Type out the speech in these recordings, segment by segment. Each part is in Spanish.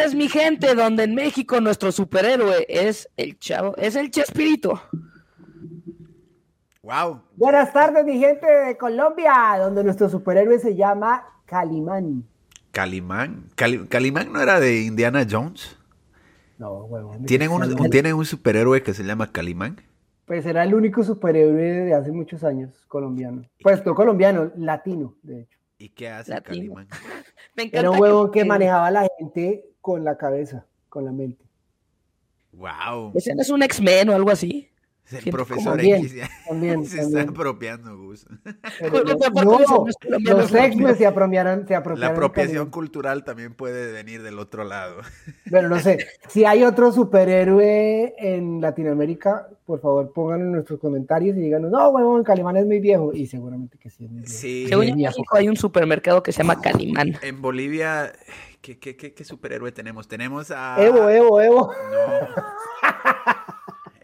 Tardes, mi gente, donde en México nuestro superhéroe es el chavo, es el Chespirito. Wow. Buenas tardes, mi gente de Colombia, donde nuestro superhéroe se llama Calimán. Calimán. Calimán no era de Indiana Jones. No, huevón. ¿Tienen un, un- ¿Tienen un superhéroe que se llama Calimán? Pues era el único superhéroe de hace muchos años colombiano. Pues no colombiano, latino, de hecho. ¿Y qué hace Latino. Calimán? Me encanta Era un huevón que manejaba a la gente con la cabeza, con la mente. Wow. Ese no es un X-Men o algo así. Es el Siento profesor X. ya. también, Se está también. apropiando, Gus. Pero no, los. X-Men se apropiaron, se La apropiación cultural también puede venir del otro lado. Bueno, no sé. Si hay otro superhéroe en Latinoamérica, por favor pónganlo en nuestros comentarios y díganos, no, huevón, Calimán es muy viejo. Y seguramente que sí es muy viejo. Sí. Según en. México hay un supermercado que se llama Calimán. En Bolivia, ¿qué, qué, qué, qué superhéroe tenemos? Tenemos a. Evo, Evo, Evo. No.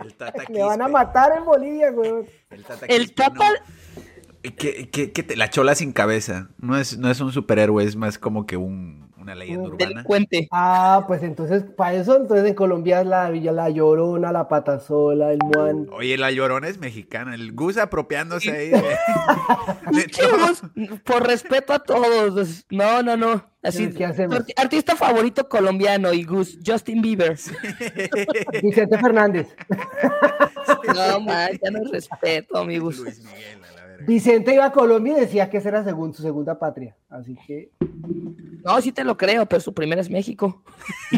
El Tata Le van a matar en Bolivia, huevón. El Tata. El Quispe, Tata- no. ¿Qué- qué- qué te- la chola sin cabeza. No es, no es un superhéroe, es más como que un, una leyenda Un urbana. Delincuente. Ah, pues entonces, para eso, entonces en Colombia es la Villa La Llorona, la Patasola, el Muan. Oye, la llorona es mexicana. El Gus apropiándose ahí de, de. Por respeto a todos. es- No, no, no. Así, Artista favorito colombiano y Gus, Justin Bieber. Vicente Fernández. No, man, ya no es respeto, mi Gus. Luis Miguel, verga. Vicente iba a Colombia y decía que esa era según su segunda patria. Así que, No, sí te lo creo, pero su primera es México.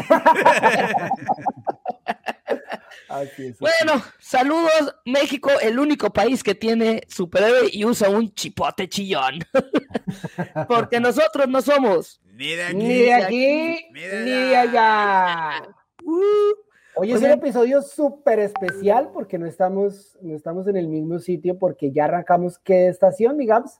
así es. Bueno, saludos, México, el único país que tiene superhéroe y usa un chipote chillón. Porque nosotros no somos. Ni de aquí. Ni de aquí, Ni de ni de allá. Uh, Hoy es un Oigan. episodio súper especial porque no estamos, no estamos en el mismo sitio porque ya arrancamos qué estación, mi Gabs?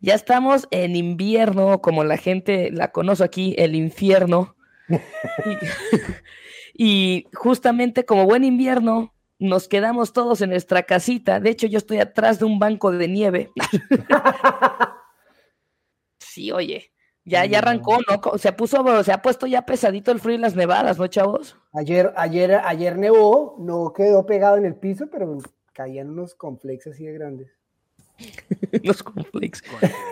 ya estamos en invierno, como la gente la conoce aquí, el infierno. y, y justamente como buen invierno, nos quedamos todos en nuestra casita. De hecho, yo estoy atrás de un banco de nieve. sí, oye. Ya, ya arrancó, ¿no? Se puso, se ha puesto ya pesadito el frío y las nevadas, ¿no, chavos? Ayer, ayer, ayer nevó, no quedó pegado en el piso, pero caían unos complexos así de grandes. Los cornflakes.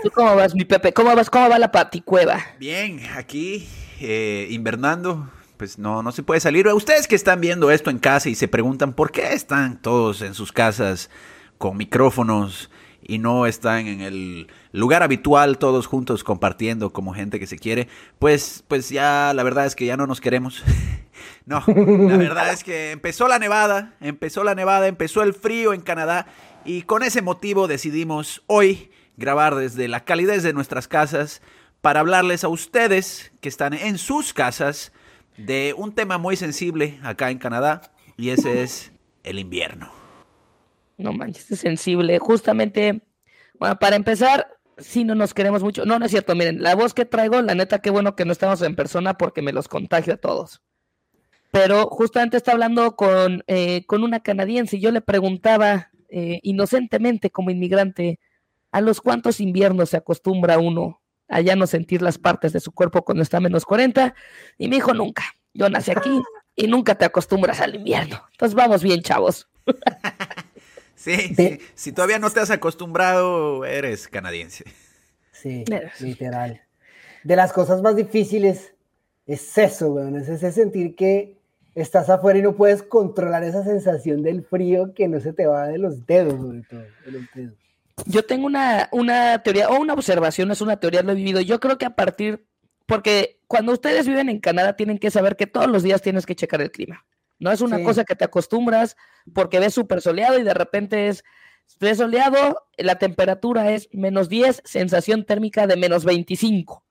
¿Tú cómo vas, mi Pepe? ¿Cómo vas? ¿Cómo va la paticueva? Bien, aquí eh, invernando, pues no, no se puede salir. Ustedes que están viendo esto en casa y se preguntan por qué están todos en sus casas con micrófonos y no están en el lugar habitual todos juntos compartiendo como gente que se quiere, pues, pues ya la verdad es que ya no nos queremos. No, la verdad es que empezó la nevada, empezó la nevada, empezó el frío en Canadá y con ese motivo decidimos hoy grabar desde la calidez de nuestras casas para hablarles a ustedes que están en sus casas de un tema muy sensible acá en Canadá y ese es el invierno. No manches, es sensible. Justamente, bueno, para empezar, sí no nos queremos mucho. No, no es cierto. Miren, la voz que traigo, la neta, qué bueno que no estamos en persona porque me los contagio a todos. Pero justamente está hablando con, eh, con una canadiense y yo le preguntaba eh, inocentemente como inmigrante, ¿a los cuántos inviernos se acostumbra uno a ya no sentir las partes de su cuerpo cuando está a menos 40? Y me dijo, nunca. Yo nací aquí y nunca te acostumbras al invierno. Entonces vamos bien, chavos. Sí, De- sí, si todavía no te has acostumbrado, eres canadiense. Sí, literal. De las cosas más difíciles es eso, weón, es ese sentir que estás afuera y no puedes controlar esa sensación del frío que no se te va de los dedos, sobre todo, de los dedos. Yo tengo una, una teoría, o una observación, es una teoría, lo he vivido. Yo creo que a partir, porque cuando ustedes viven en Canadá tienen que saber que todos los días tienes que checar el clima. No es una Sí. cosa que te acostumbras porque ves súper soleado y de repente es, ves soleado, la temperatura es menos 10, sensación térmica de menos 25.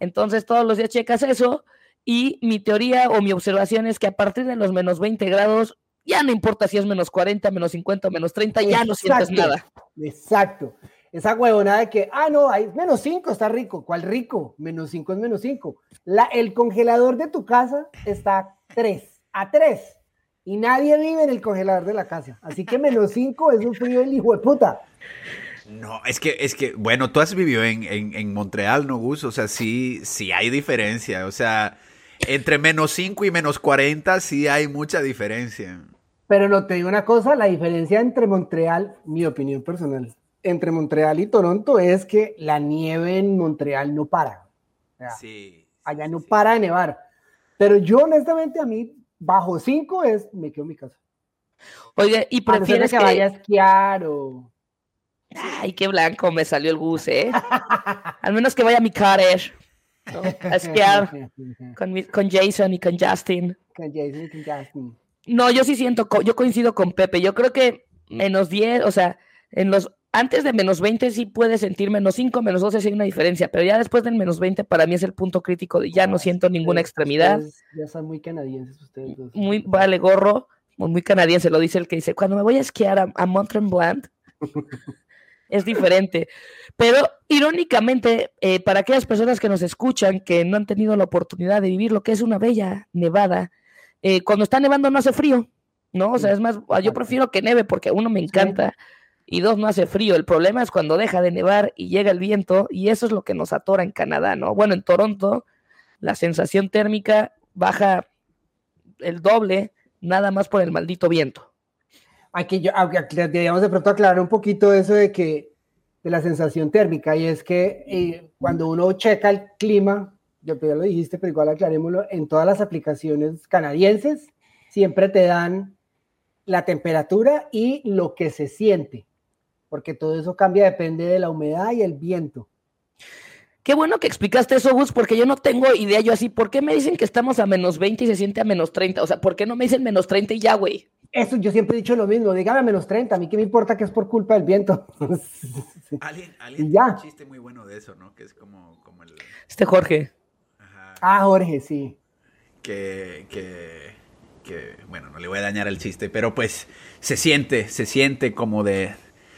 Entonces todos los días checas eso y mi teoría o mi observación es que a partir de los menos 20 grados, ya no importa si es menos 40, menos 50, menos 30, ya no sientes nada. Exacto. Esa huevonada de que, ah, no, hay menos 5 está rico. ¿Cuál rico? Menos 5 es menos 5. El congelador de tu casa está a 3, a 3. Y nadie vive en el congelador de la casa. Así que menos 5 es un frío del hijo de puta. No, es que, es que, bueno, tú has vivido en, en, Montreal, ¿no, Gus? O sea, sí, sí hay diferencia. O sea, entre menos 5 y menos 40 sí hay mucha diferencia. Pero no te digo una cosa, la diferencia entre Montreal, mi opinión personal, entre Montreal y Toronto es que la nieve en Montreal no para. sí. Allá no para de nevar. Pero yo honestamente a mí, bajo 5 es, me quedo en mi casa. Oye, ¿y prefieres que, vaya a esquiar o...? Ay, qué blanco me salió el bus, ¿eh? Al menos que vaya a mi cottage. A esquiar con, con, Jason y con Justin. Con Jason y con Justin. No, yo sí siento, yo coincido con Pepe. Yo creo que menos 10, o sea, en los antes de menos 20 sí puede sentir menos 5, menos 12 sí hay una diferencia, pero ya después del menos 20 para mí es el punto crítico de ya no siento ninguna extremidad. ya son muy canadienses ustedes. Muy vale gorro, muy canadiense, lo dice el que dice, cuando me voy a esquiar a, a Mont Tremblant, es diferente. Pero irónicamente, eh, para aquellas personas que nos escuchan, que no han tenido la oportunidad de vivir lo que es una bella nevada, eh, cuando está nevando no hace frío, ¿no? O sea, es más, yo prefiero que neve porque uno me encanta y dos, no hace frío. El problema es cuando deja de nevar y llega el viento y eso es lo que nos atora en Canadá, ¿no? Bueno, en Toronto la sensación térmica baja el doble nada más por el maldito viento. Aquí, yo, deberíamos de pronto aclarar un poquito eso de que de la sensación térmica y es que eh, cuando uno checa el clima, yo ya lo dijiste, pero igual aclarémoslo, en todas las aplicaciones canadienses siempre te dan la temperatura y lo que se siente, porque todo eso cambia, depende de la humedad y el viento. Qué bueno que explicaste eso, Gus, porque yo no tengo idea yo así. ¿Por qué me dicen que estamos a menos 20 y se siente a menos 30? O sea, ¿por qué no me dicen menos 30 y ya, güey? Eso yo siempre he dicho lo mismo, dígame a menos 30, a mí qué me importa que es por culpa del viento. Alguien, alguien tiene un chiste muy bueno de eso, ¿no? Que es como, como el... Este Jorge. Ah, Jorge, sí. Que, que, que, bueno, no le voy a dañar el chiste, pero pues se siente, se siente como de,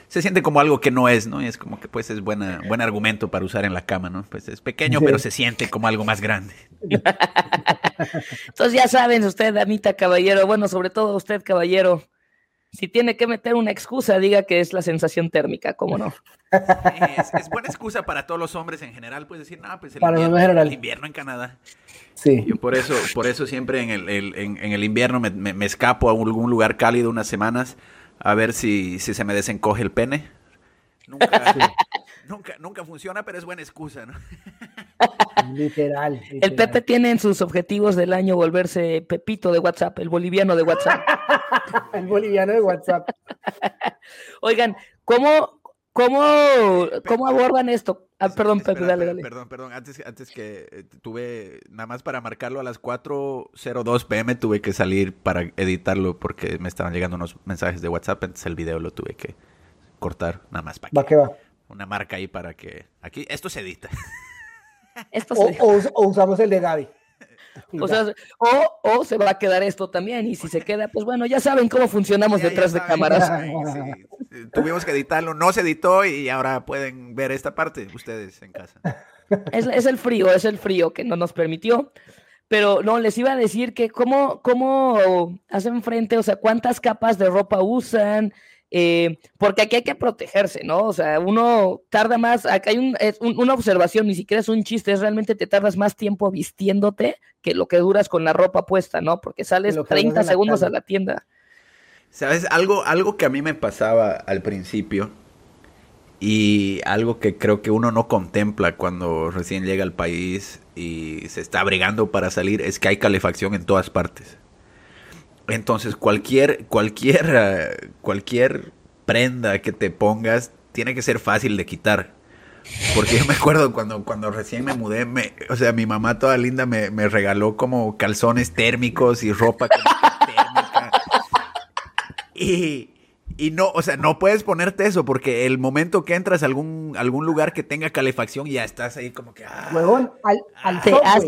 se siente como algo que no es, ¿no? Y es como que pues es buena, buen argumento para usar en la cama, ¿no? Pues es pequeño, pero se siente como algo más grande. Entonces ya saben, usted, damita caballero, bueno, sobre todo usted, caballero, si tiene que meter una excusa, diga que es la sensación térmica, ¿cómo no? Es, buena excusa para todos los hombres en general, puedes decir, no, pues el, invierno, el invierno, en Canadá. Sí. Yo por eso, por eso siempre en el, en, el invierno me, me, escapo a algún lugar cálido unas semanas a ver si, si se me desencoge el pene. Nunca, nunca, funciona, pero es buena excusa, ¿no? literal, El Pepe tiene en sus objetivos del año volverse Pepito de WhatsApp, el boliviano de WhatsApp. el boliviano de WhatsApp. Oigan, ¿cómo, cómo, cómo abordan esto? Ah, perdón, Pepe, dale, dale. Perdón, perdón, antes, antes que eh, tuve, nada más para marcarlo a las 4.02 pm tuve que salir para editarlo porque me estaban llegando unos mensajes de WhatsApp, entonces el video lo tuve que cortar, nada más para va que va. Una marca ahí para que, aquí, esto se edita. Esto se... O, o, usamos el de Gaby. O, sea, o, se va a quedar esto también, y si se queda, pues bueno, ya saben cómo funcionamos detrás de cámaras. Tuvimos que editarlo, no se editó y ahora pueden ver esta parte ustedes en casa. Es, el frío, es el frío que no nos permitió. Pero no, les iba a decir que cómo, cómo hacen frente, o sea, cuántas capas de ropa usan, eh, porque aquí hay que protegerse, ¿no? O sea, uno tarda más, acá hay una observación, ni siquiera es un chiste, es realmente te tardas más tiempo vistiéndote que lo que duras con la ropa puesta, ¿no? Porque sales 30 segundos a la tienda. ¿Sabes? Algo, algo que a mí me pasaba al principio y algo que creo que uno no contempla cuando recién llega al país y se está abrigando para salir es que hay calefacción en todas partes. Entonces cualquier, cualquier, eh, cualquier prenda que te pongas tiene que ser fácil de quitar. Porque yo me acuerdo cuando, cuando recién me mudé, me, o sea, mi mamá toda linda me, me regaló como calzones térmicos y ropa térmica. Y, y no, o sea, no puedes ponerte eso porque el momento que entras a algún, algún lugar que tenga calefacción ya estás ahí como que... Ah, Huevón, al, al ah,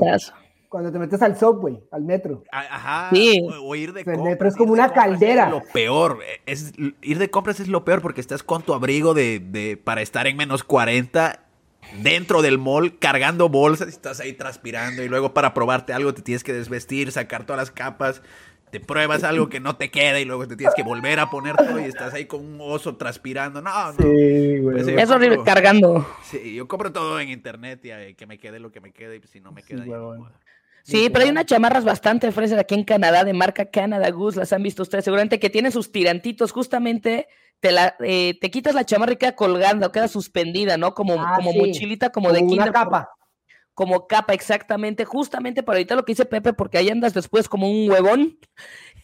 cuando te metes al subway, al metro. Ajá. Sí. O, ir de compras. El metro es como una caldera. Es lo peor. Es, ir de compras es lo peor porque estás con tu abrigo de, de, para estar en menos 40 dentro del mall cargando bolsas y estás ahí transpirando y luego para probarte algo te tienes que desvestir, sacar todas las capas. te pruebas algo que no te queda y luego te tienes que volver a poner todo y estás ahí con un oso transpirando. No, no. Sí, güey. Pues sí. Es horrible compro- cargando. Sí, yo compro todo en internet y eh, que me quede lo que me quede y si no me queda ya no huevón. puedo. Sí, pero hay unas chamarras bastante frescas aquí en Canadá de marca Canada Goose, las han visto ustedes seguramente que tienen sus tirantitos, justamente te la eh, te quitas la chamarra y queda colgando, queda suspendida, ¿no? Como, Ah, como sí. mochilita, como, de una kinder, capa. Como capa, exactamente, justamente para ahorita lo que dice Pepe, porque ahí andas después como un huevón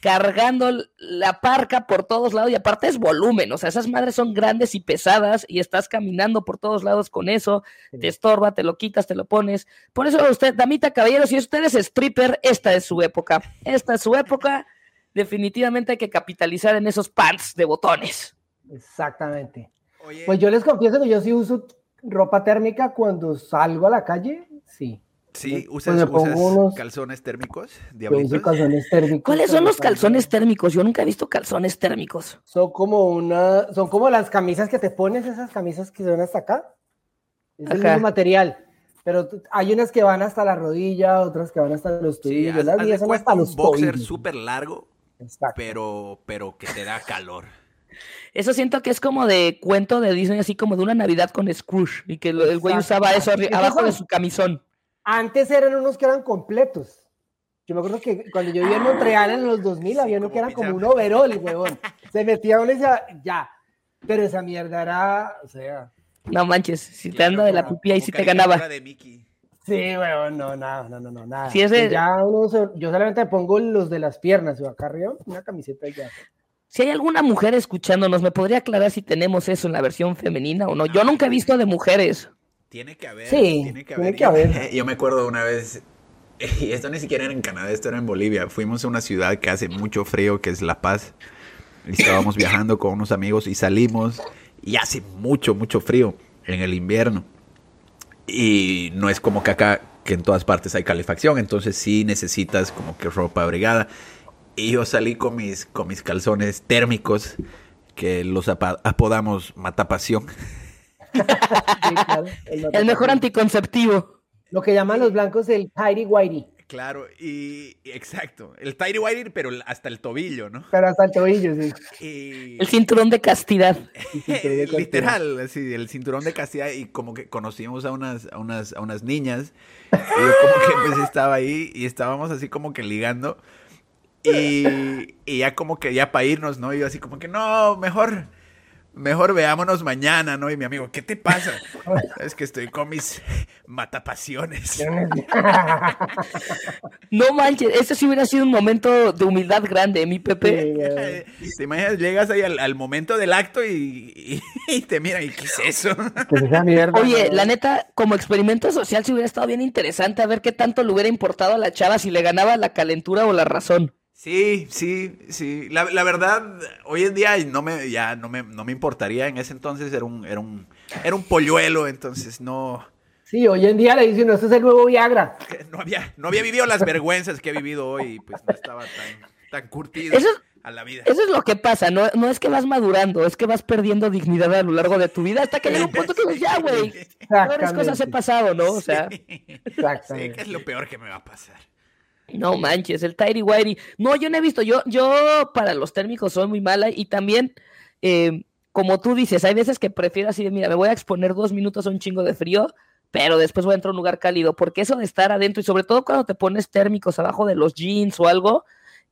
cargando la parca por todos lados y aparte es volumen, o sea, esas madres son grandes y pesadas y estás caminando por todos lados con eso, te estorba, te lo quitas, te lo pones. Por eso usted, damita, caballero, si usted es stripper, esta es su época. Esta es su época. Definitivamente hay que capitalizar en esos pants de botones. Exactamente. Oye, Pues yo les confieso que yo sí uso ropa térmica cuando salgo a la calle. Sí. sí, pues usas, usas unos- calzones térmicos, Yo uso diablitos. calzones térmicos. ¿Cuáles son los calzones térmicos? Yo nunca he visto calzones térmicos. Son como una, son como las camisas que te pones, esas camisas que son hasta acá. Es el mismo material. Pero hay unas que van hasta la rodilla, otras que van hasta los Sí, tobillos. haz, las haz son cuenta hasta un los boxer tobillos. súper largo, Exacto. pero, pero que te da calor. Eso siento que es como de cuento de Disney, así como de una Navidad con Scrooge, y que el güey usaba eso abajo de su camisón. Antes eran unos que eran completos. Yo me acuerdo que cuando yo vivía en Montreal en los 2000 Sí, había uno que era como un overol, huevón. Se metía uno y decía, ya. Pero esa mierda era, o sea, No manches, si te anda de la pupilla y si te ganaba. de Mickey. sí, huevón, no, nada, no, no, no, nada. Ese- Ya uno se- yo solamente pongo los de las piernas o acá arriba, una camiseta y ya. Si hay alguna mujer escuchándonos, ¿me podría aclarar si tenemos eso en la versión femenina o no? Yo No. nunca he visto de mujeres. Tiene que haber. Sí, tiene que tiene haber. que Yo- haber. Yo me acuerdo una vez, y esto ni siquiera era en Canadá, esto era en Bolivia. Fuimos a una ciudad que hace mucho frío, que es La Paz. Y estábamos viajando con unos amigos y salimos y hace mucho, mucho frío en el invierno. Y no es como que acá, que en todas partes hay calefacción, entonces sí necesitas como que ropa abrigada. Y yo salí con mis, con mis calzones térmicos, que los apa- apodamos matapasión. Sí, claro, El mejor anticonceptivo. Lo que llaman los blancos el tidy whitey, Claro, y y exacto, el tidy whitey, pero hasta el tobillo, ¿no? pero hasta el tobillo, sí. Y El cinturón de castidad. Literal, así, el cinturón de castidad y como que conocimos a unas, a unas, a unas niñas y yo como que pues estaba ahí y estábamos así como que ligando y, y ya como que ya para irnos, ¿no? Y yo así como que no, mejor, mejor veámonos mañana, ¿no? Y mi amigo, ¿qué te pasa? Es que estoy con mis matapasiones. No manches, ese sí hubiera sido un momento de humildad grande, mi Pepe. ¿Te imaginas? Llegas ahí al, al momento del acto y, y- y te miran, ¿y qué es eso? Esa mierda, Oye, ¿no? la neta, como experimento social, sí hubiera estado bien interesante a ver qué tanto le hubiera importado a la chava si le ganaba la calentura o la razón. Sí, sí, sí. La, la verdad, hoy en día no me, ya no me, no me importaría. En ese entonces era un, era un, era un polluelo, entonces no, Sí, hoy en día le dicen, no, este es el nuevo Viagra. no había, no había vivido las vergüenzas que he vivido hoy, y pues no estaba tan, tan curtido Eso es- a la vida. Eso es lo que pasa, no, no es que vas madurando, es que vas perdiendo dignidad a lo largo de tu vida hasta que llega un punto que dices, ya, güey, peores cosas he pasado, ¿no? O sea, Sí, que es lo peor que me va a pasar. No manches, el Tidy Whitey. No, yo no he visto, yo, yo para los térmicos soy muy mala y también, eh, como tú dices, hay veces que prefiero así de, mira, me voy a exponer dos minutos a un chingo de frío, pero después voy a entrar a un lugar cálido, porque eso de estar adentro y sobre todo cuando te pones térmicos abajo de los jeans o algo,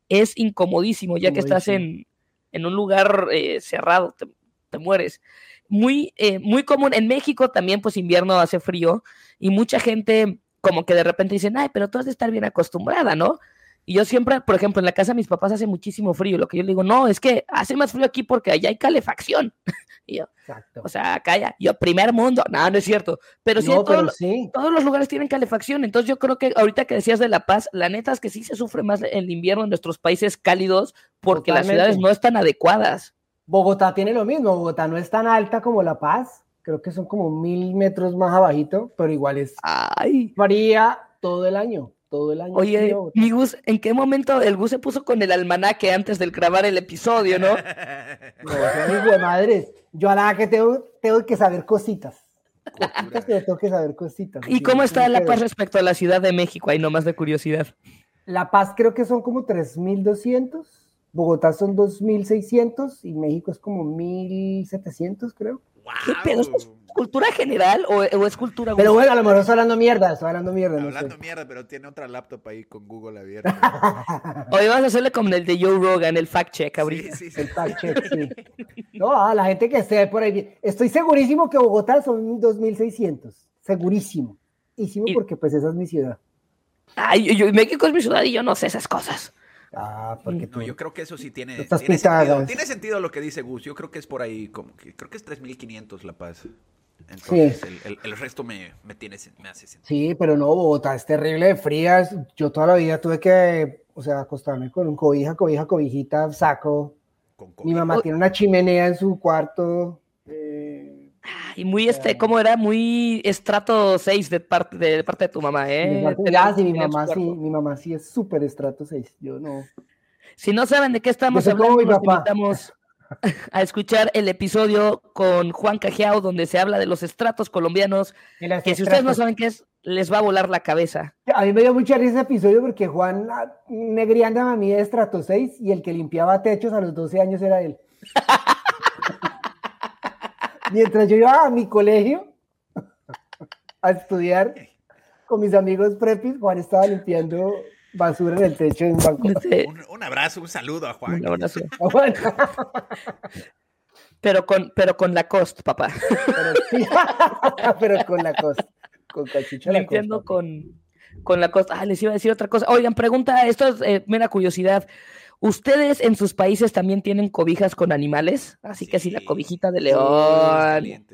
es incomodísimo, ya que estás en, en un lugar eh, cerrado, te, te mueres. Muy, eh, muy común, en México también pues invierno hace frío y mucha gente como que de repente dicen, ay, pero tú has de estar bien acostumbrada, ¿no? Y yo siempre, por ejemplo, en la casa de mis papás hace muchísimo frío. Lo que yo le digo, no, es que hace más frío aquí porque allá hay calefacción. y yo, Exacto. o sea, ya, yo, primer mundo. No, no es cierto. Pero sí, no, pero todos los lugares tienen calefacción. Entonces yo creo que ahorita que decías de La Paz, la neta es que sí se sufre más el invierno en nuestros países cálidos porque las ciudades no están adecuadas. Bogotá tiene lo mismo. Bogotá no es tan alta como La Paz. Creo que son como mil metros más abajito, pero igual es Ay. fría todo el año. Todo el año. Oye, frío. mi Gus, ¿en qué momento el Gus se puso con el almanaque antes de grabar el episodio, no? No, hijo de madres. Yo a la que tengo, tengo que saber cositas. Cositas, pero tengo que saber cositas. ¿Y cómo está La que Paz respecto a la Ciudad de México? Ahí nomás de curiosidad. La Paz creo que son como 3.200, Bogotá son 2.600 y México es como 1.700 creo. ¿Qué pedo? ¿Es cultura general o, o es cultura Pero bueno, a lo mejor estoy hablando mierda, estoy hablando mierda. no Hablando sé. mierda, pero tiene otra laptop ahí con Google abierta. Hoy vas a hacerle como el de Joe Rogan, el fact check sí, ahorita. sí, sí. El fact check, sí. No, a la gente que esté por ahí. Estoy segurísimo que Bogotá son 2.600. Segurísimo. Hicimos Y- porque pues esa es mi ciudad. Ay, yo, yo- México es mi ciudad y yo no sé esas cosas. Ah, porque No, yo creo que eso sí tiene, tiene, sentido, tiene sentido lo que dice Gus. Yo creo que es por ahí, como que creo que es 3500 La Paz. Entonces, el, el- el resto me, me, tiene, me hace sentido. Sí, pero no, Bogotá es terrible de frías. Yo toda la vida tuve que, o sea, acostarme con un cobija, cobija, cobijita, saco. Con Mi mamá tiene una chimenea en su cuarto. Y muy este, ¿cómo era? Muy estrato 6 de parte de, parte de tu mamá, ¿eh? Tener- ya, sí, mi mamá sí, mi mamá sí es súper estrato 6. Yo no. Si no saben de qué estamos hablando, los invitamos a escuchar el episodio con Juan Cajiao, donde se habla de los estratos colombianos, que si ustedes no saben qué es, les va a volar la cabeza. A mí me dio mucha risa ese episodio porque Juan ah, negriando a mí de estrato 6 y el que limpiaba techos a los 12 años era él. Mientras yo iba a mi colegio a estudiar con mis amigos prepis, Juan estaba limpiando basura en el techo de un banco. Un, un abrazo, un saludo a Juan. un abrazo. Juan, Pero con, pero con la cost, papá. pero, sí, pero con la cosa, con cachucha la Limpiando cosa. con, con la costa. Ah, les iba a decir otra cosa. Oigan, pregunta, esto es eh, mera curiosidad. ¿Ustedes en sus países también tienen cobijas con animales? Así que si la Sí. cobijita de león.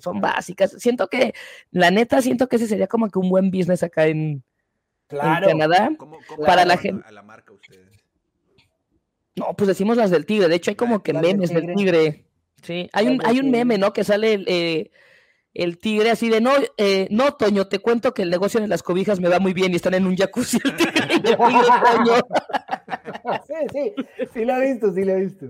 Son básicas. Siento que, la neta, siento que ese sería como que un buen business acá en. Canadá. ¿Cómo, cómo Para la gente- A la marca ustedes. No, pues decimos las del tigre. De hecho, hay como que memes del tigre. tigre. Sí, hay un, hay un meme, ¿no? Que sale el, eh, el tigre así de no, eh, no, Toño, te cuento que el negocio de las cobijas me va muy bien y están en un jacuzzi el tigre y el tigre, Toño. Sí, sí, sí lo he visto, sí lo he visto.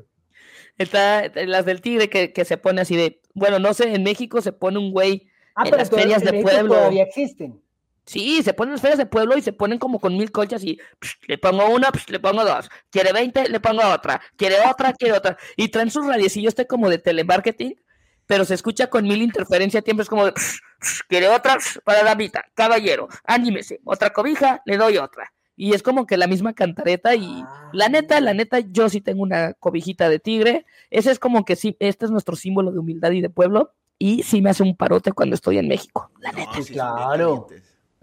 Está eh, las del tigre que, que se pone así de, bueno, no sé, en México se pone un güey, Ah, En pero las ferias en de México pueblo. todavía existen. sí, se ponen en las ferias de pueblo y se ponen como con mil colchas y psh, le pongo una, psh, le pongo dos, quiere 20, le pongo otra, quiere otra, quiere otra, y traen sus radiecillos este como de telemarketing, pero se escucha con mil interferencia, siempre es como de, psh, quiere otra para damita, caballero, anímese, otra cobija, le doy otra. Y es como que la misma cantareta y la neta, la neta, yo sí tengo una cobijita de tigre. Ese es como que sí, este es nuestro símbolo de humildad y de pueblo. Y sí me hace un parote cuando estoy en México. La No, neta. sí claro.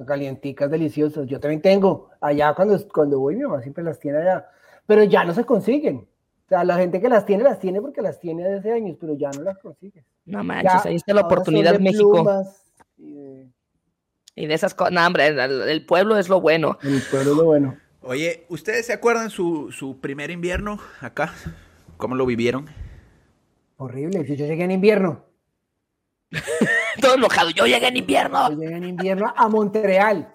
Calienticas, deliciosas. Yo también tengo. Allá cuando, cuando voy, mi mamá siempre las tiene allá. Pero ya no se consiguen. O sea, la gente que las tiene, las tiene porque las tiene desde hace años, pero ya no las consigue. No manches, Ya, ahí está la oportunidad de México. plumas y de- Y de esas cosas, no, hombre, el, el pueblo es lo bueno. El pueblo es lo bueno. Oye, ¿ustedes se acuerdan su, su primer invierno acá? ¿Cómo lo vivieron? Horrible. Si yo llegué en invierno. Todo enojado. Yo llegué en invierno. Yo llegué en invierno a Montreal.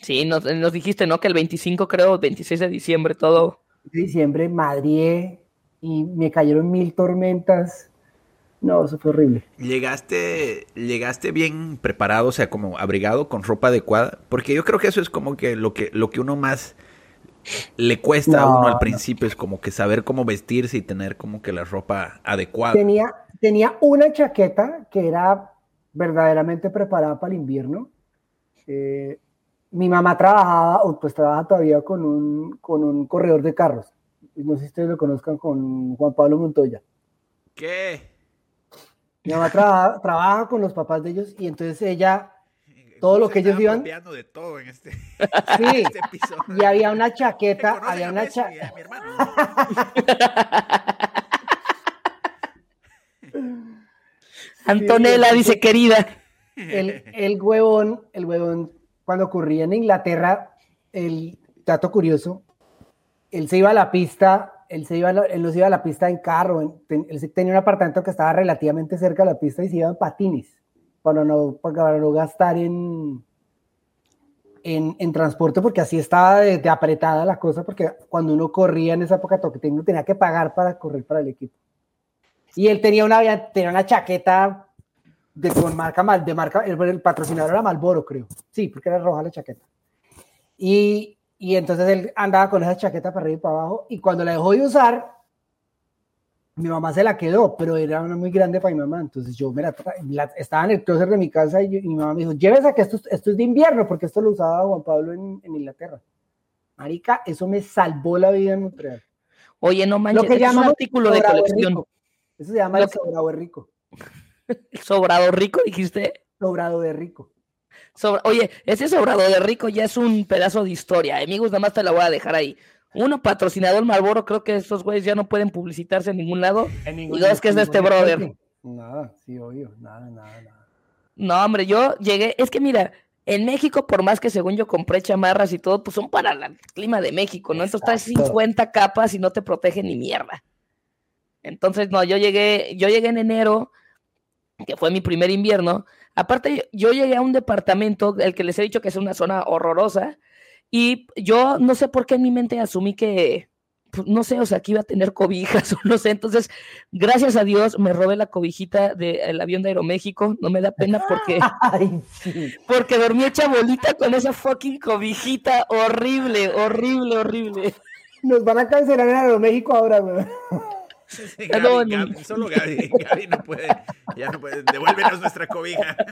Sí, nos, nos dijiste, ¿no? Que el 25, creo, 26 de diciembre, todo. De diciembre, Madrid, y me cayeron mil tormentas. No, eso fue horrible. ¿Llegaste, llegaste bien preparado, o sea, como abrigado, con ropa adecuada? Porque yo creo que eso es como que lo que, lo que uno más le cuesta a No, uno al no. principio, es como que saber cómo vestirse y tener como que la ropa adecuada. Tenía, tenía una chaqueta que era verdaderamente preparada para el invierno. Eh, mi mamá trabajaba, o pues trabaja todavía con un, con un corredor de carros. No sé si ustedes lo conozcan con Juan Pablo Montoya. ¿Qué? Mi mamá trabaja, trabaja con los papás de ellos y entonces ella, Todo lo que ellos iban- de todo en este, sí, este episodio. y había una ¿Me chaqueta, había una chaqueta. Antonella Sí, dice, querida. el, el huevón, el huevón, cuando ocurría en Inglaterra, el dato curioso, él se iba a la pista, él, se iba él no se iba a la pista en carro, en- ten- él tenía un apartamento que estaba relativamente cerca de la pista y se iba en patines, para no, para no gastar en, en, en transporte, porque así estaba de, de apretada la cosa, porque cuando uno corría en esa época, toque- tenía que pagar para correr para el equipo. Y él tenía una, tenía una chaqueta de con marca mal, de marca, el, el patrocinador era Malboro, creo. Sí, porque era roja la chaqueta. Y, y entonces él andaba con esa chaqueta para arriba y para abajo. Y cuando la dejó de usar, mi mamá se la quedó, pero era una muy grande para mi mamá. Entonces yo me la, estaba en el closet de mi casa y, mi mamá me dijo, llévese que esto, esto es de invierno, porque esto lo usaba Juan Pablo en, en Inglaterra. Marica, eso me salvó la vida en Montreal. Oye, no manches, Lo que es un artículo de colección. rico. Eso se llama el sobrado de rico. Sobrado rico, dijiste. Sobrado de rico. Sobra- Oye, ese sobrado de rico ya es un pedazo de historia. Amigos, nada más te la voy a dejar ahí. Uno, patrocinador Marlboro, creo que estos güeyes ya no pueden publicitarse en ningún lado. En Y dos, que es de este brother. Nada, sí, obvio, nada, nada, nada. No, hombre, yo llegué, es que mira, en México, por más que según yo compré chamarras y todo, pues son para el clima de México, ¿no? Entonces traes Exacto. 50 capas y no te protege ni mierda. Entonces, no, yo llegué, yo llegué en enero, que fue mi primer invierno. Aparte, yo, llegué a un departamento, el que les he dicho que es una zona horrorosa, y yo no sé por qué en mi mente asumí que, pues, no sé, o sea, que iba a tener cobijas o no sé. Entonces, gracias a Dios, me robé la cobijita del avión de Aeroméxico. No me da pena porque, Ay, sí. porque dormí hecha bolita con esa fucking cobijita. Horrible, horrible, horrible. Nos van a cancelar en Aeroméxico ahora, güey. Gaby, solo Gaby. Gaby no puede, ya no puede. Devuélvenos nuestra cobija.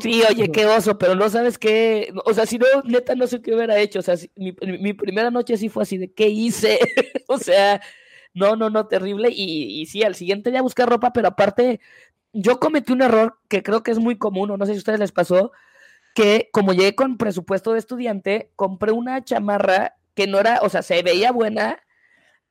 Sí, oye, qué oso, pero no sabes qué. O sea, si no, neta, no sé qué hubiera hecho. O sea, si- mi, mi primera noche sí fue así de qué hice. o sea, no, no, no, terrible. Y, y sí, al siguiente día buscar ropa, pero aparte, yo cometí un error que creo que es muy común, o no sé si a ustedes les pasó, que como llegué con presupuesto de estudiante, compré una chamarra que no era, o sea, se veía buena,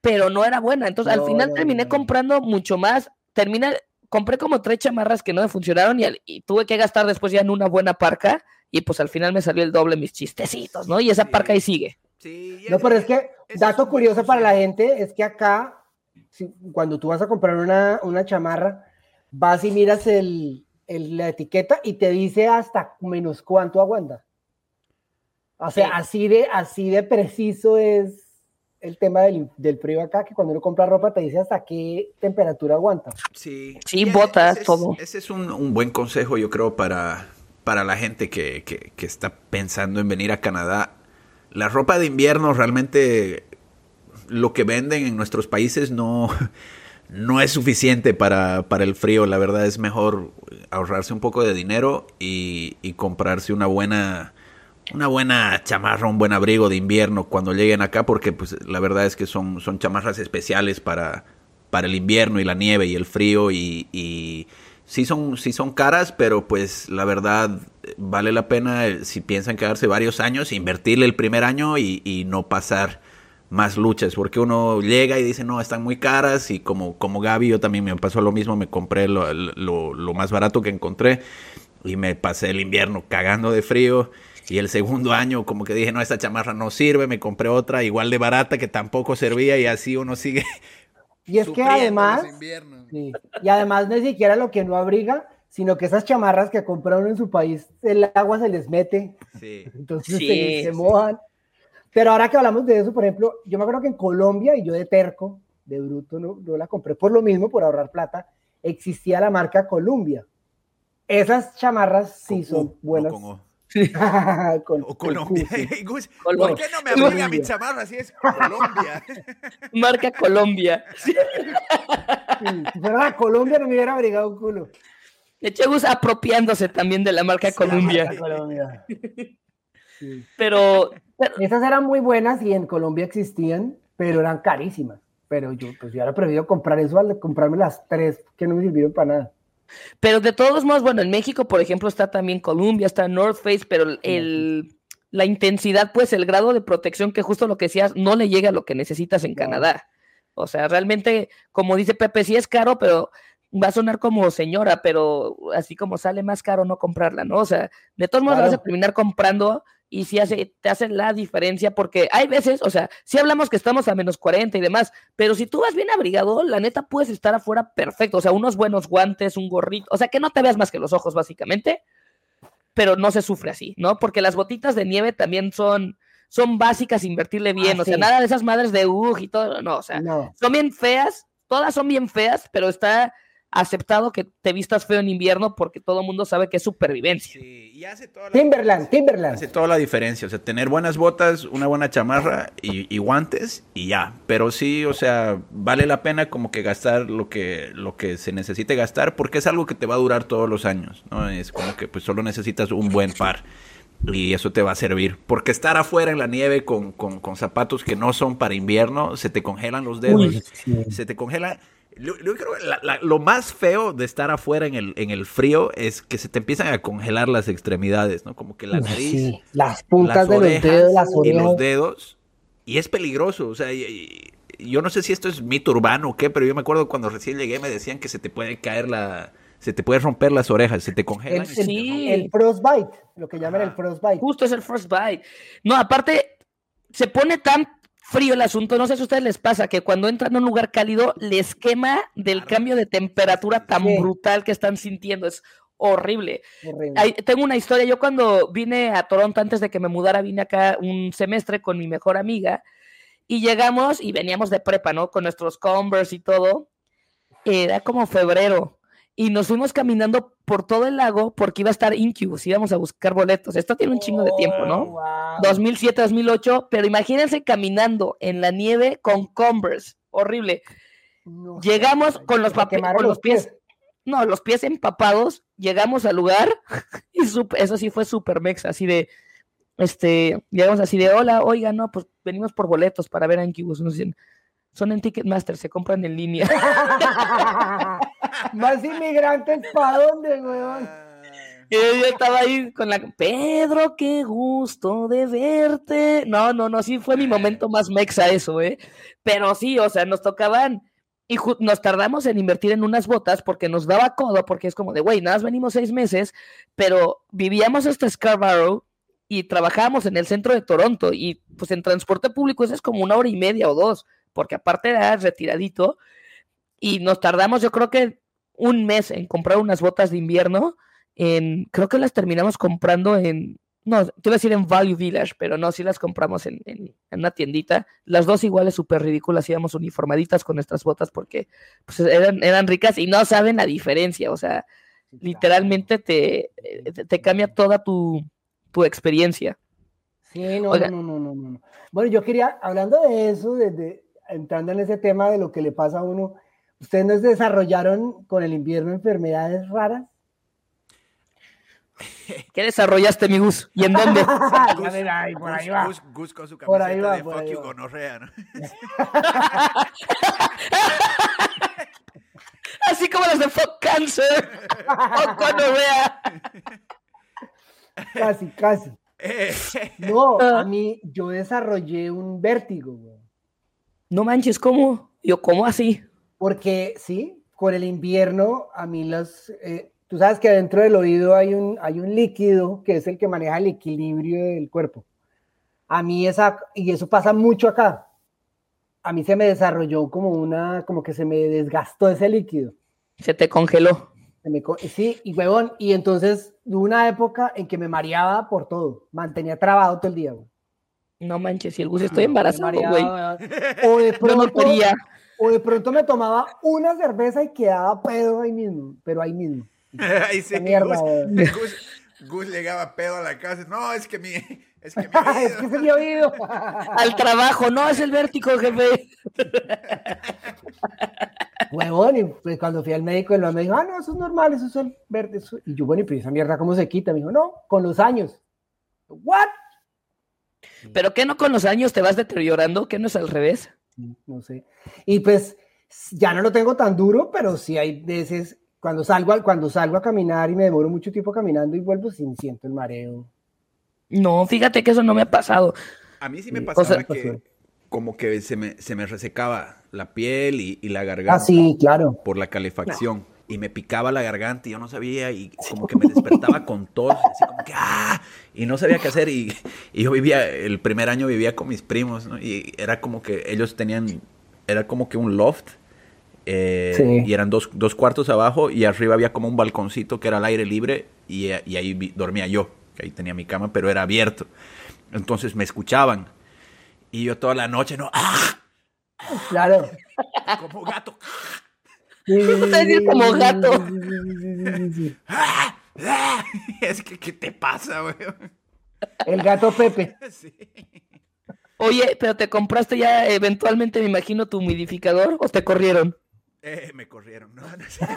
pero no era buena. Entonces, al final no, terminé no. comprando mucho más. Terminé, compré como tres chamarras que no me funcionaron y, tuve que gastar después ya en una buena parca. Y pues al final me salió el doble mis chistecitos, ¿no? Y esa Sí. parca ahí sigue. Sí, y No, pero es que, dato curioso para la gente es que acá, si- cuando tú vas a comprar una, una chamarra, vas y miras el, el- la etiqueta y te dice hasta menos cuánto aguanta. O sea, Sí. así, de, así de preciso es el tema del, del frío acá, que cuando uno compra ropa te dice hasta qué temperatura aguanta. Sí, Sí, ese- botas, ese es- todo. Ese es un, un buen consejo, yo creo, para, para la gente que, que- que está pensando en venir a Canadá. La ropa de invierno realmente lo que venden en nuestros países no, no es suficiente para, para el frío. La verdad es mejor ahorrarse un poco de dinero y, y comprarse una buena, una buena chamarra, un buen abrigo de invierno cuando lleguen acá, porque pues la verdad es que son, son chamarras especiales para, para el invierno y la nieve y el frío y, y sí son, sí son caras, pero pues la verdad vale la pena eh, si piensan quedarse varios años, invertirle el primer año y, y no pasar más luchas, porque uno llega y dice, no, están muy caras y como, como Gaby, yo también me pasó lo mismo, me compré lo, lo, lo más barato que encontré y me pasé el invierno cagando de frío. Y el segundo año como que dije, no, esta chamarra no sirve, me compré otra igual de barata que tampoco servía y así uno sigue. Y es que además, sí, y además no es siquiera lo que no abriga, sino que esas chamarras que compra uno en su país, el agua se les mete, Sí. entonces Sí, se, mojan. Pero ahora que hablamos de eso, por ejemplo, yo me acuerdo que en Colombia, y yo de terco, de bruto, no, no la compré por lo mismo, por ahorrar plata, existía la marca Columbia. Esas chamarras sí Con U, son no buenas. con O. Con- O Colombia. Gus, ¿Por qué no me abriga mi chamarra si es Colombia? Marca Colombia. Sí, Si fuera la Colombia no me hubiera abrigado un culo. De hecho, Gus apropiándose también de la marca Colombia. La marca Colombia. Sí. Pero, pero- Esas eran muy buenas y en Colombia existían, pero eran carísimas. Pero yo, pues yo ahora prefiero comprar eso al comprarme las tres que no me sirvieron para nada. Pero de todos modos, bueno, en México, por ejemplo, está también Columbia, está North Face, pero el- la intensidad, pues el grado de protección que justo lo que decías, no le llega a lo que necesitas en No. Canadá. O sea, realmente, como dice Pepe, sí es caro, pero va a sonar como señora, pero así como sale más caro no comprarla, ¿no? O sea, de todos modos vas a terminar comprando y sí hace, te hace la diferencia porque hay veces, o sea, sí hablamos que estamos a menos 40 y demás, pero si tú vas bien abrigado, la neta puedes estar afuera perfecto, o sea, unos buenos guantes, un gorrito, o sea, que no te veas más que los ojos básicamente, pero no se sufre así, ¿no? Porque las botitas de nieve también son, son básicas, invertirle bien, Ah, o sea, sí. nada de esas madres de UG y todo, no, o sea, No. son bien feas, todas son bien feas, pero está aceptado que te vistas feo en invierno porque todo el mundo sabe que es supervivencia. Sí, y hace toda la, Timberland, Timberland. hace toda la diferencia. O sea, tener buenas botas, una buena chamarra y, y guantes y ya. Pero sí, o sea, vale la pena como que gastar lo que, lo que se necesite gastar porque es algo que te va a durar todos los años. ¿no? Es como que pues solo necesitas un buen par. Y eso te va a servir. Porque estar afuera en la nieve con, con- con zapatos que no son para invierno, se te congelan los dedos. Uy, sí. Se te congela. Yo, yo creo que la- la- lo más feo de estar afuera en el, en el frío es que se te empiezan a congelar las extremidades, ¿no? Como que la Uf, nariz, sí, Las puntas las de los orejas dedos, las y orejas. los dedos. Y es peligroso. O sea, y- y- yo no sé si esto es mito urbano o qué, pero yo me acuerdo cuando recién llegué me decían que se te puede caer la. Se te puede romper las orejas, se te congelan. El, y Sí. el frostbite, lo que llaman el frostbite. Justo es el first bite. No, aparte, se pone tan frío el asunto, no sé si a ustedes les pasa, que cuando entran a un lugar cálido les quema del cambio de temperatura tan Sí. brutal que están sintiendo. Es horrible. Tengo una historia. Yo cuando vine a Toronto antes de que me mudara, vine acá un semestre con mi mejor amiga y llegamos y veníamos de prepa, ¿no? Con nuestros Converse y todo. Era como febrero y nos fuimos caminando por todo el lago porque iba a estar Incubus, íbamos a buscar boletos. Esto tiene un chingo de tiempo, Oh, ¿no? wow. 2007, 2008, pero imagínense caminando en la nieve con Converse. Horrible. No, Llegamos con los, con los pies, no, los pies empapados, llegamos al lugar y sup- eso sí fue super mexa, así de, este, llegamos así de, hola, oiga, no, pues venimos por boletos para ver a Incubus. Nos dicen, son en Ticketmaster, se compran en línea. Más inmigrantes para dónde, weón. Y yo estaba ahí con la, Pedro, qué gusto de verte. No, no, no, sí fue mi momento más mexa eso, ¿eh? Pero sí, o sea, nos tocaban y nos tardamos en invertir en unas botas porque nos daba codo, porque es como de, güey, nada más venimos seis meses, pero vivíamos hasta Scarborough y trabajábamos en el centro de Toronto y pues en transporte público eso es como una hora y media o dos, porque aparte era retiradito y nos tardamos yo creo que un mes en comprar unas botas de invierno, en, creo que las terminamos comprando en, no, te iba a decir en Value Village, pero no, sí las compramos en, en- en una tiendita. Las dos iguales súper ridículas, íbamos uniformaditas con nuestras botas porque pues, eran, eran ricas y no saben la diferencia, o sea, literalmente te, te, te cambia toda tu, tu experiencia. Sí, no, Oiga. no, no, no, no, no. Bueno, yo quería, hablando de eso, desde entrando en ese tema de lo que le pasa a uno, ¿ustedes no desarrollaron con el invierno enfermedades raras? ¿Qué desarrollaste, mi Gus? ¿Y en dónde? Ven, ahí, por ahí va. Gus, Gus con su camiseta ahí va, de por fuck ahí you va. gonorrea, ¿no? Así como los de Fuck Cancer. o gonorrea. Casi, casi. Eh, No, Ah. a mí, yo desarrollé un vértigo, güey. No manches, ¿cómo? Yo, ¿cómo así? Porque sí, con el invierno, a mí los, eh, tú sabes que dentro del oído hay un, hay un líquido que es el que maneja el equilibrio del cuerpo. A mí esa, y eso pasa mucho acá. A mí se me desarrolló como una, como que se me desgastó ese líquido. Se te congeló. Se me co- sí, y huevón, y entonces hubo una época en que me mareaba por todo, mantenía trabado todo el día, güey. No manches, si el Gus estoy embarazado, güey. O de Yo no pronto, quería. o de pronto me tomaba una cerveza y quedaba pedo ahí mismo, pero ahí mismo. Ahí sí, mierda, Gus. Gus, Gus llegaba pedo a la casa. No, es que mi. Es que mi. es que se me ha oído. Al trabajo, no, es el vértigo, jefe. Huevón, y pues cuando fui al médico, el me dijo, ah, no, eso es normal, eso es el verde. eso-". Y yo, bueno, y pues esa mierda, ¿cómo se quita? Me dijo, no, con los años. ¿What? ¿Pero qué no con los años te vas deteriorando? ¿Qué no es al revés? No sé. Y pues ya no lo tengo tan duro, pero sí hay veces cuando salgo, a- cuando salgo a caminar y me demoro mucho tiempo caminando y vuelvo, sí siento el mareo. No, fíjate que eso no me ha pasado. A mí sí me Sí, pasaba o sea, que. pasó. Como que se me, se me resecaba la piel y, y la garganta. Ah, sí, claro. por la calefacción. Y me picaba la garganta y yo no sabía y como que me despertaba con tos, así como que ¡ah! Y no sabía qué hacer y, y yo vivía, el primer año vivía con mis primos, ¿no? Y era como que ellos tenían, era como que un loft eh, Sí. y eran dos, dos cuartos abajo y arriba había como un balconcito que era al aire libre y, y ahí vi- dormía yo, que ahí tenía mi cama, pero era abierto. Entonces me escuchaban y yo toda la noche, ¿no? ¡Ah! Claro. Como gato. decir como gato. Es que, ¿qué te pasa, güey? El gato Pepe. Sí. Oye, pero te compraste ya eventualmente, me imagino, tu humidificador o te corrieron. Eh, me corrieron, no, no sé.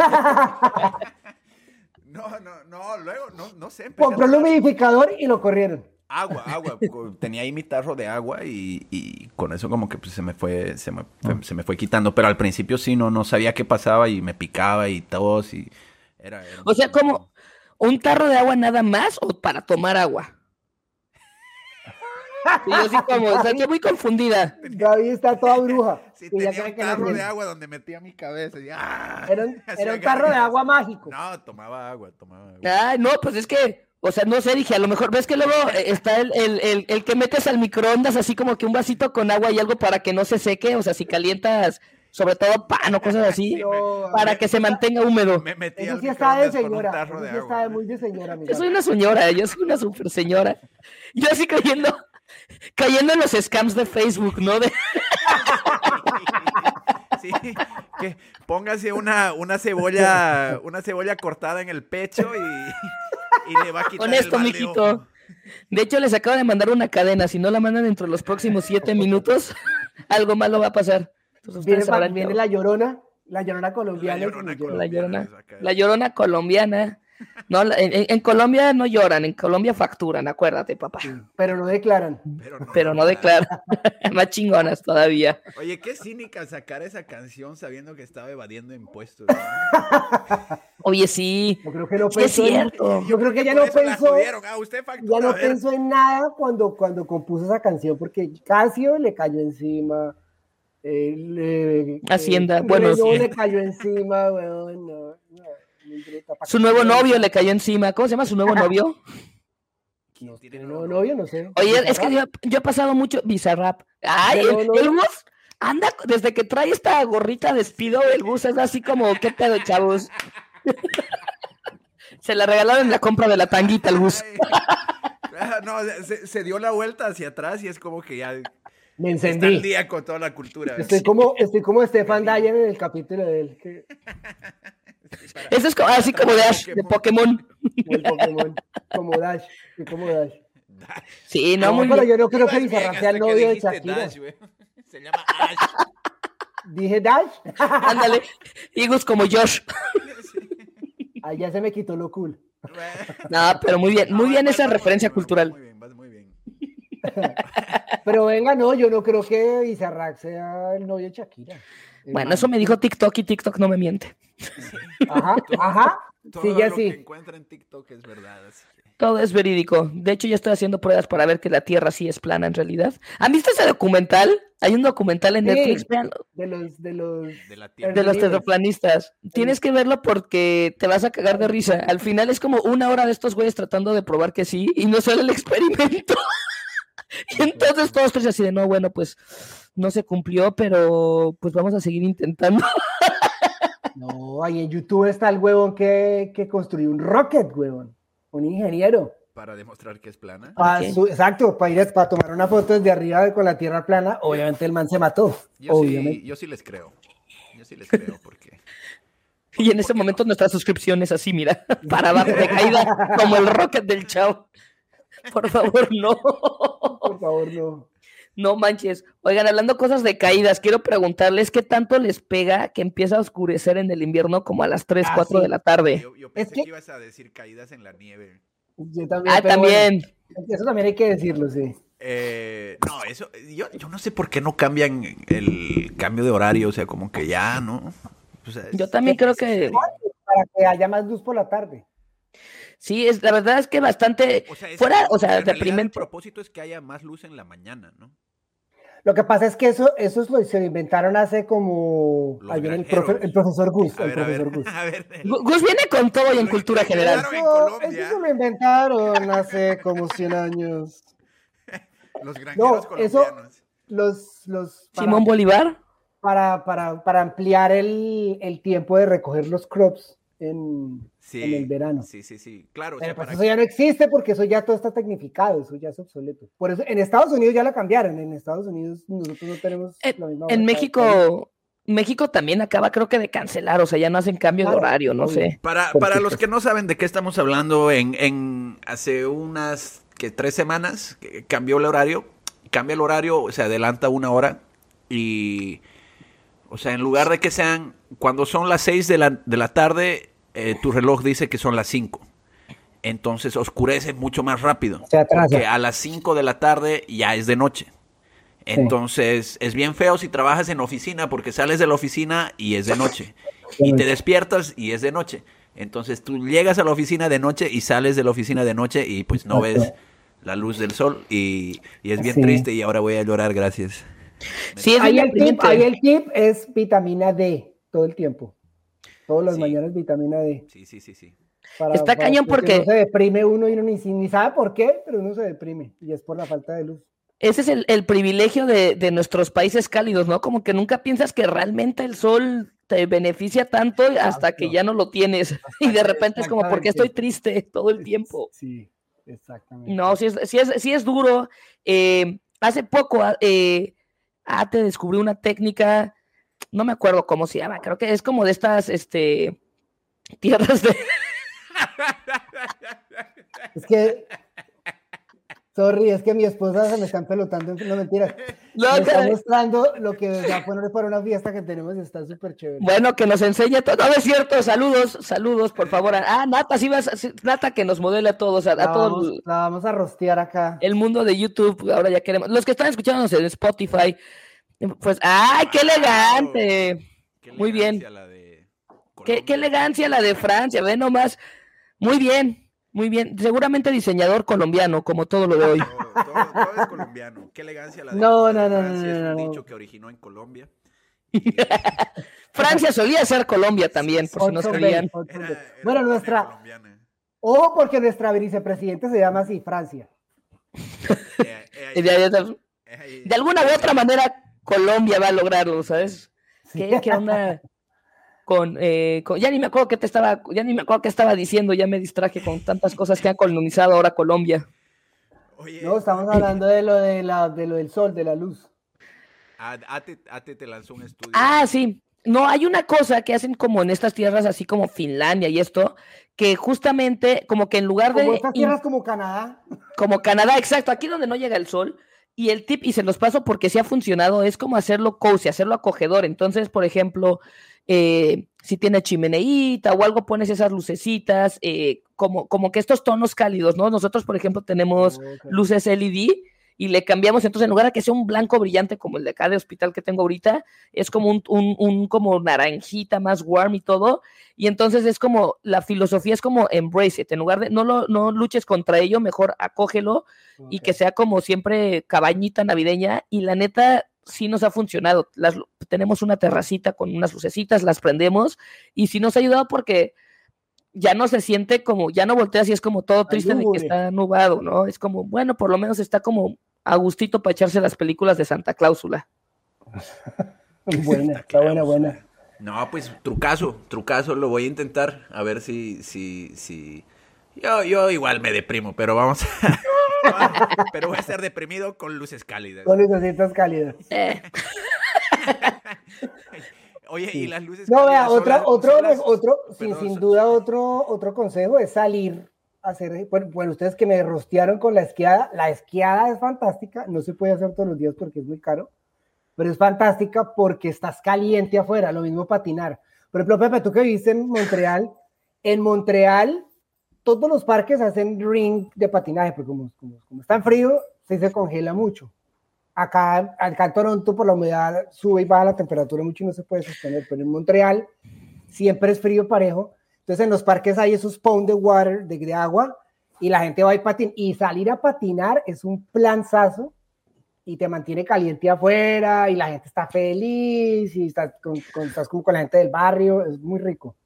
No, no, no, luego, no, no sé. Compró el humidificador y lo corrieron. Agua, agua. Tenía ahí mi tarro de agua y, y con eso como que pues, se me fue, se me, fue- se me fue quitando. Pero al principio sí, no, no sabía qué pasaba y me picaba y tos y era... O sea, como un tarro de agua nada más o para tomar agua. Y yo así como, o sea, estoy muy confundida. Gaby está toda bruja. Sí, tenía un que tarro de agua donde metía mi cabeza y ¡ah! Era un, Hacía era un tarro de agua mágico. No, tomaba agua, tomaba agua. Ay, no, pues es que, o sea, no sé, dije, a lo mejor ves que luego eh, está el, el, el, el que metes al microondas así como que un vasito con agua y algo para que no se seque, o sea, si calientas sobre todo pan o cosas así, para que se mantenga húmedo. Me metí Eso sí está de señora. Eso de sí está de muy de señora, mi Yo soy una señora, yo soy una super señora. Yo así cayendo, cayendo en los scams de Facebook, ¿no? De, Sí, que póngase una, una cebolla, una cebolla cortada en el pecho y, y le va a quitar Con esto, el mijito. de hecho, les acabo de mandar una cadena. Si no la mandan dentro de los próximos siete minutos, algo malo va a pasar. Entonces, Viene, sabrán viene la llorona, la llorona colombiana. La Llorona lleva. La llorona, Colombiana, la llorona colombiana. No, en, en- en Colombia no lloran, en Colombia facturan, acuérdate, papá. Pero no declaran. Pero no, Pero no declaran. Más chingonas todavía. Oye, qué cínica sacar esa canción sabiendo que estaba evadiendo impuestos. Oye, sí. Yo creo que no Sí es en- cierto. yo creo que ya no pensó. Ah, usted Ya no pensó en nada cuando, cuando compuso esa canción, porque Casio le cayó encima. eh, le- Hacienda, eh, bueno, sí. le cayó encima, weón. No, no, muy bruta. ¿Pa' Su nuevo novio le cayó encima. ¿Cómo se llama su nuevo novio? No, ¿Quién ¿Tiene nuevo novio? No sé. Oye, es que yo, yo he pasado mucho Bizarrap. Ay, ¿Tiene el, bus anda, desde que trae esta gorrita de despido, el bus es así como, ¿qué pedo, chavos? Se la regalaron en la compra de la tanguita al bus. No, se, se dio la vuelta hacia atrás y es como que ya Me está al encendí. día con toda la cultura. Estoy como, estoy como Stefan Dyer en el capítulo de él, que, Eso es como- así como de Ash, de Pokémon. el Pokémon, como Dash, como Dash. Sí, no, No, muy pero bien. yo no creo que Ibas bien Bizarrap sea hasta el novio de Shakira. Dash. Se llama Ash. Dije Dash, Ándale. Gus como Josh. ahí ya se me quitó lo cool. No, pero muy bien, muy No, bien esa referencia cultural. Muy bien, vas muy bien. Pero venga, no, yo no creo que Bizarrap sea el novio de Shakira. Bueno, eso me dijo TikTok y TikTok no me miente. Ajá, ajá. Todo Sí, ya lo que sí. encuentra en TikTok es verdad. así que- Todo es verídico. De hecho, ya estoy haciendo pruebas para ver que la Tierra sí es plana en realidad. ¿Han visto ese documental? Hay un documental en Sí. Netflix, véanlo, De los, de los. De la De tierra. de los terraplanistas. Tienes que verlo porque te vas a cagar de risa. Al final es como una hora de estos güeyes tratando de probar que sí y no sale el experimento. y entonces todos tres así de, no, bueno, pues no se cumplió, pero pues vamos a seguir intentando. No, ahí en YouTube está el huevón que, que construyó un rocket, huevón. Un ingeniero. Para demostrar que es plana. Su- exacto, para ir a- para tomar una foto desde arriba con la tierra plana. Obviamente el man se mató. Yo obviamente. sí, yo sí les creo. Yo sí les creo porque. Y en ese momento nuestra suscripción es así, mira, para abajo de caída, como el rocket del chavo. Por favor, no. Por favor, no. No manches. Oigan, hablando cosas de caídas, quiero preguntarles qué tanto les pega que empieza a oscurecer en el invierno como a las 3, Ah, 4 sí. de la tarde. Yo, yo pensé que- que... ibas a decir caídas en la nieve. Yo también. Ah, bueno, también. eso también hay que decirlo, sí. Eh, no, eso. Yo, yo no sé por qué no cambian el cambio de horario. O sea, como que ya, ¿no? O sea, Yo también creo que Para que haya más luz por la tarde. sí, es, la verdad es que bastante O sea, es- fuera, o sea, en realidad El deprimente. propósito es que haya más luz en la mañana, ¿no? Lo que pasa es que eso, eso es lo, se lo inventaron hace como. Ahí viene el, granjeros. profe- el profesor Gus. A El ver, a ver. profesor Gus. A ver. Gu- Gus viene con todo y en cultura general. en Eso, eso se lo inventaron hace como 100 años. Los granjeros No, eso- colombianos. Los, los, para, Simón Bolívar. para, para, para ampliar el, el tiempo de recoger los crops en, Sí, en el verano. Sí, sí, sí. Claro. o sea, pues para eso ya no existe porque eso ya todo está tecnificado, eso ya es obsoleto. Por eso en Estados Unidos ya la cambiaron, en Estados Unidos nosotros no tenemos En, la misma en México México también acaba, creo que, de cancelar, o sea, ya no hacen cambio de horario, no sé. Para, para los que no saben de qué estamos hablando, en, en hace unas que tres semanas cambió el horario, cambia el horario, se adelanta una hora y, o sea, en lugar de que sean, cuando son las seis de la, de la tarde, eh, tu reloj dice que son las cinco. Entonces oscurece mucho más rápido. Porque a las cinco de la tarde ya es de noche. Entonces, es bien feo si trabajas en oficina porque sales de la oficina y es de noche. Y te despiertas y es de noche. Entonces, tú llegas a la oficina de noche y sales de la oficina de noche y pues no ves la luz del sol y, es bien triste y ahora voy a llorar, gracias. Sí, ahí, el tip, ahí el tip es vitamina D todo el tiempo. Todas las mañanas vitamina D. Sí, sí, sí, sí. Está cañón porque... No se deprime uno y uno ni, ni sabe por qué, pero uno se deprime y es por la falta de luz ese es el, privilegio de, nuestros países cálidos, ¿no? Como que nunca piensas que realmente el sol te beneficia tanto hasta que ya no lo tienes. Y de repente es como, porque estoy triste todo el tiempo? Sí, exactamente. No, sí es, sí es, es duro. Eh, hace poco, ah, eh, ah, te descubrí una técnica, no me acuerdo cómo se llama, creo que es como de estas, este, tierras de... Es que Sorry, es que mi esposa se me está pelotando, no mentira. No, me está mostrando lo que va a poner para una fiesta que tenemos y está súper chévere. Bueno, que nos enseñe todo. No, es cierto, saludos, saludos, por favor. Ah, Nata, sí vas, Nata que nos modele a todos, a, todos. la vamos a rostear acá. El mundo de YouTube, ahora ya queremos. Los que están escuchándonos en Spotify, pues, ¡ay, qué elegante! Muy bien. Qué, qué elegancia la de Francia, ve nomás. Muy bien. Muy bien, seguramente diseñador colombiano, como todo lo de hoy. Todo, es colombiano. Qué elegancia la de No, no, no, no, Es un dicho que originó en Colombia. Francia solía ser Colombia también, por si no sabían. bueno, nuestra. Ojo, porque nuestra vicepresidente se llama así, Francia. de, alguna u otra manera, Colombia va a lograrlo, ¿sabes? ¿Qué, qué onda? Eh, con, ya ni me acuerdo qué te estaba, ya ni me acuerdo qué estaba diciendo, ya me distraje con tantas cosas que han colonizado ahora Colombia. no, estamos hablando de lo de la, de lo del sol, de la luz. Ate, te lanzó un estudio. Ah, sí. No, hay una cosa que hacen como en estas tierras, así como Finlandia y esto, que justamente, como que en lugar de. Como estas tierras como Canadá. Como Canadá, exacto, aquí donde no llega el sol. Y el tip, y se los paso porque sí ha funcionado, es como hacerlo cozy, hacerlo acogedor. Entonces, por ejemplo, eh, si tiene chimeneíta o algo, pones esas lucecitas, eh, como, como que estos tonos cálidos, ¿no? Nosotros, por ejemplo, tenemos luces LED y le cambiamos, entonces en lugar de que sea un blanco brillante como el de acá de hospital que tengo ahorita, es como un, un, como naranjita más warm y todo, y entonces es como, la filosofía es como embrace it, en lugar de, no, lo, no luches contra ello, mejor acógelo y que sea como siempre cabañita navideña, y la neta, sí nos ha funcionado. Las, tenemos una terracita con unas lucecitas, las prendemos y sí nos ha ayudado porque ya no se siente como, ya no volteas y es como todo triste de que está nubado, ¿no? Es como, bueno, por lo menos está como a gustito para echarse las películas de Santa Cláusula. buena, está buena, buena. No, pues trucazo, trucazo, lo voy a intentar, a ver si, si, si. Yo, yo igual me deprimo, pero vamos a, pero voy a estar deprimido con luces cálidas. Con luces cálidas. Eh. Oye, y las luces No, vea, otra, otro, otro, sin, duda otro, otro consejo es salir a hacer, bueno, ustedes que me rostearon con la esquiada, la esquiada es fantástica, no se puede hacer todos los días porque es muy caro, pero es fantástica porque estás caliente afuera, lo mismo patinar. Por ejemplo, Pepe, tú que viviste en Montreal, en Montreal todos los parques hacen ring de patinaje, porque como, como, está en frío, se, se congela mucho. Acá, acá en Toronto, por la humedad, sube y baja la temperatura mucho y no se puede sostener, pero en Montreal siempre es frío parejo. Entonces en los parques hay esos pound de water, de, agua, y la gente va a patinar. Y salir a patinar es un planzazo y te mantiene caliente afuera y la gente está feliz y estás con, estás con la gente del barrio, es muy rico.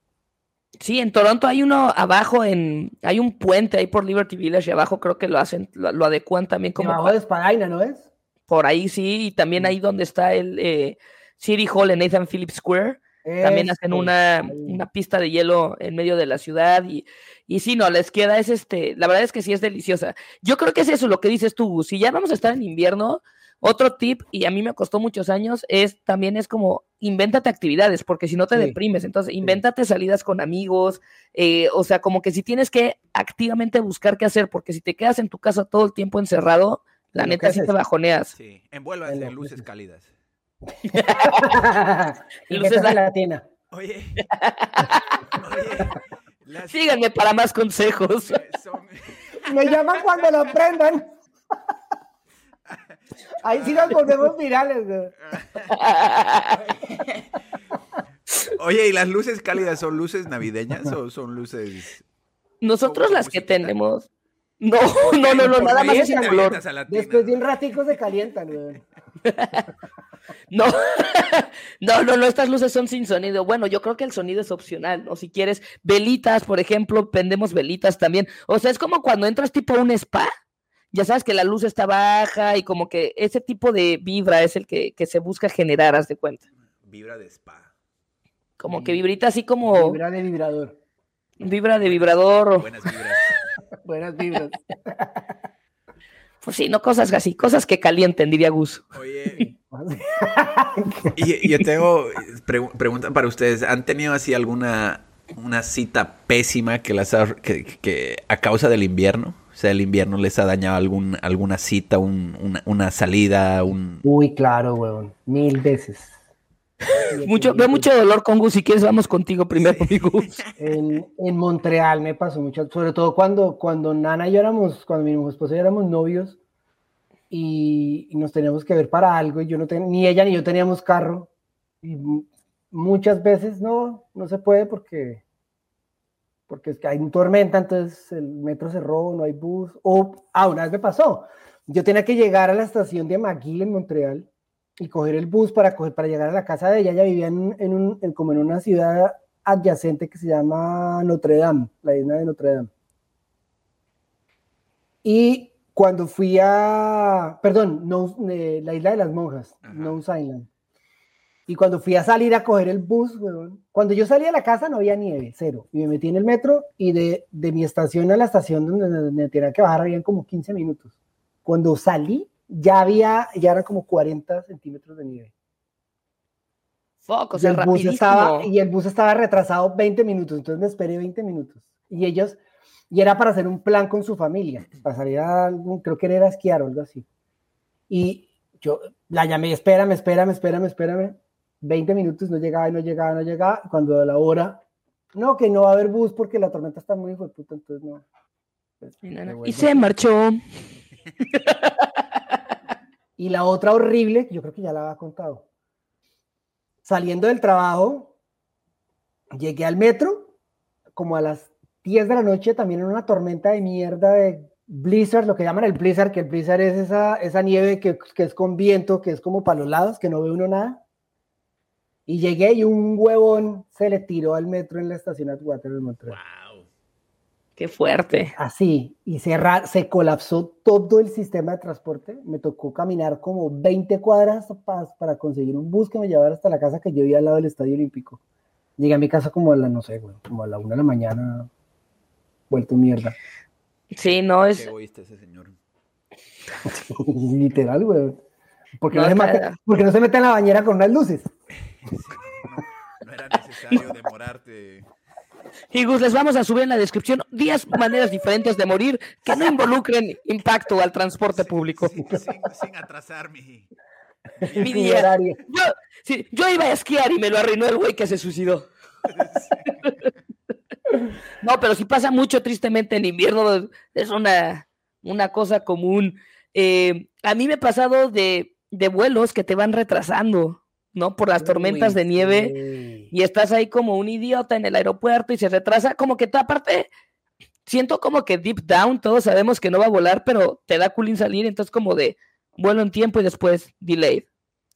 Sí, en Toronto hay uno abajo, en hay un puente ahí por Liberty Village y abajo creo que lo hacen, lo, adecuan también como... Abajo de Espadaina, ¿no es? Por ahí sí, y también ahí donde está el eh, City Hall en Nathan Phillips Square, también hacen una, una, pista de hielo en medio de la ciudad y, y sí, no, la izquierda es este, la verdad es que sí es deliciosa. Yo creo que es eso lo que dices tú, si ya vamos a estar en invierno, Otro tip, y a mí me costó muchos años, es también es como invéntate actividades, porque si no te Sí. deprimes, entonces invéntate salidas con amigos, eh, o sea, como que si tienes que activamente buscar qué hacer, porque si te quedas en tu casa todo el tiempo encerrado, la neta sí te bajoneas. Sí, envuélvanse en luces cálidas. y Luces la- gelatina. Oye, oye, las- Síganme para más consejos. son- Me llaman cuando lo aprendan. Ahí sí nos volvemos virales, güey. Oye, ¿y las luces cálidas son luces navideñas o son luces? Nosotros ¿Con las que tenemos. No, no, no, no, ¿Por nada más es el color. Después de un ratico se calientan, güey. No, no, no, no, estas luces son sin sonido. Bueno, yo creo que el sonido es opcional, ¿no? Si quieres, velitas, por ejemplo, vendemos velitas también. O sea, es como cuando entras tipo a un spa, ya sabes que la luz está baja y como que ese tipo de vibra es el que, que se busca generar, haz de cuenta. Vibra de spa. Como que vibrita así como Vibra de vibrador. vibra de vibrador. o- Buenas vibras. Buenas vibras. Pues sí, no cosas así, cosas que calienten, diría Gus. Oye, y, y yo tengo pregu- pregunta para ustedes. ¿Han tenido así alguna una cita pésima que las ha- que, que a causa del invierno? Sea, el invierno les ha dañado algún, alguna cita, un- una, una salida, un... Uy, claro, weón. Mil veces. Mucho, veo mucho dolor con Gus. Si quieres, vamos contigo primero, mi Gus. En, en Montreal me pasó mucho, sobre todo cuando, cuando Nana y yo éramos, cuando mi esposo y yo éramos novios y, y nos teníamos que ver para algo y yo no tenía, ni ella ni yo teníamos carro y mu- muchas veces no, no se puede porque, porque es que hay un tormenta, entonces el metro cerró, no hay bus, o, ah, una vez me pasó, yo tenía que llegar a la estación de McGill en Montreal y coger el bus para, coger, para llegar a la casa de ella, ella vivía en, en un, en- como en una ciudad adyacente que se llama Notre Dame, la isla de Notre Dame. Y cuando fui a, perdón, no, eh, la isla de las monjas, Ajá. Nose Island. Y cuando fui a salir a coger el bus, weón, cuando yo salí a la casa no había nieve, cero. Y me metí en el metro y de, de mi estación a la estación donde me tenía que bajar habían como 15 minutos. Cuando salí ya había, ya eran como 40 centímetros de nieve. Fuck, o Y sea, el bus estaba, y el bus estaba retrasado 20 minutos, entonces me esperé 20 minutos. Y ellos, y era para hacer un plan con su familia, para salir a algún, creo que era esquiar o algo así. Y yo la llamé, espérame, espérame, espérame, espérame. 20 minutos, no llegaba y no llegaba, no llegaba. Cuando a la hora, no, que no va a haber bus porque la tormenta está muy hijo de puta, entonces no. Pues, Y se marchó. Y la otra horrible, yo creo que ya la había contado. Saliendo del trabajo, llegué al metro, como a las 10 de la noche, también en una tormenta de mierda de blizzard, lo que llaman el blizzard, que el blizzard es esa, esa nieve que, que es con viento, que es como para los lados, que no ve uno nada. Y llegué y un huevón se le tiró al metro en la estación Atwater de Montreal. Wow. Qué fuerte. Así, y se, se colapsó todo el sistema de transporte. Me tocó caminar como 20 cuadras pa- para conseguir un bus que me llevara hasta la casa que yo vivía al lado del Estadio Olímpico. Llegué a mi casa como a la, no sé, güey, como a la una de la mañana, vuelto mierda. Sí, no Qué es. egoísta ese señor. Literal, güey. Porque no, No, se mete, porque no se mete en la bañera con unas luces. No, no era necesario demorarte. Y Gus, les vamos a subir en la descripción 10 maneras diferentes de morir que no involucren impacto al transporte público. Sin, sin- sin atrasar mi... Mi día. horario. Yo, sí, yo iba a esquiar y me lo arruinó el güey que se suicidó. No, pero sí pasa mucho tristemente en invierno, es una, una cosa común. Eh, a mí me ha pasado de, de vuelos que te van retrasando, ¿no? Por las tormentas Uy, de nieve sí. y estás ahí como un idiota en el aeropuerto y se retrasa, como que toda parte, siento como que deep down todos sabemos que no va a volar, pero te da culín salir, entonces como de vuelo en tiempo y después delayed,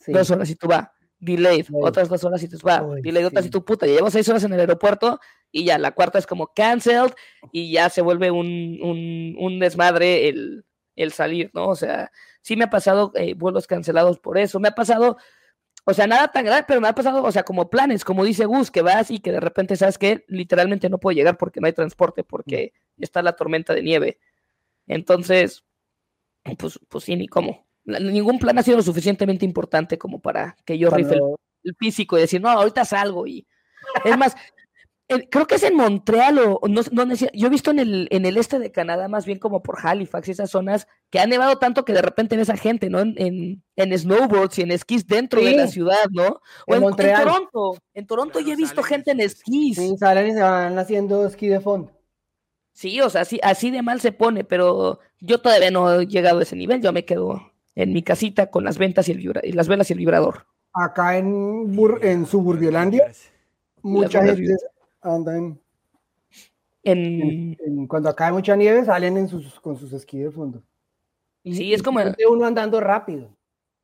Sí. dos horas y tú va, delayed, Uy. otras dos horas y tú va, Uy, delayed otras y tú puta, ya llevo seis horas en el aeropuerto y ya la cuarta es como cancelled y ya se vuelve un, un, un desmadre el, el salir, ¿no? O sea, sí me ha pasado eh, vuelos cancelados por eso, me ha pasado o sea, nada tan grave, pero me ha pasado, o sea, como planes, como dice Gus, que vas y que de repente sabes que literalmente no puedo llegar porque no hay transporte, porque está la tormenta de nieve. Entonces, pues, pues sí, ni cómo. ningún plan ha sido lo suficientemente importante como para que yo rife el, físico y decir, no, ahorita salgo. Y es más, creo que es en Montreal o no, no yo he visto en el, en el este de Canadá, más bien como por Halifax y esas zonas, que ha nevado tanto que de repente ves a gente, ¿no? En, en, snowboards y en esquís dentro de la ciudad, ¿no? O en, Montreal. en Toronto. En Toronto ya he visto gente en esquís. Sí, salen y se van haciendo esquí de fondo. Sí, o sea, así, así de mal se pone, pero yo todavía no he llegado a ese nivel, yo me quedo en mi casita con las ventas y, el y las velas y el vibrador. Acá en, en Suburbiolandia, mucha gente anda en, en, Cuando hay mucha nieve, salen en sus, con sus esquí de fondo. sí, es como... Uno andando rápido.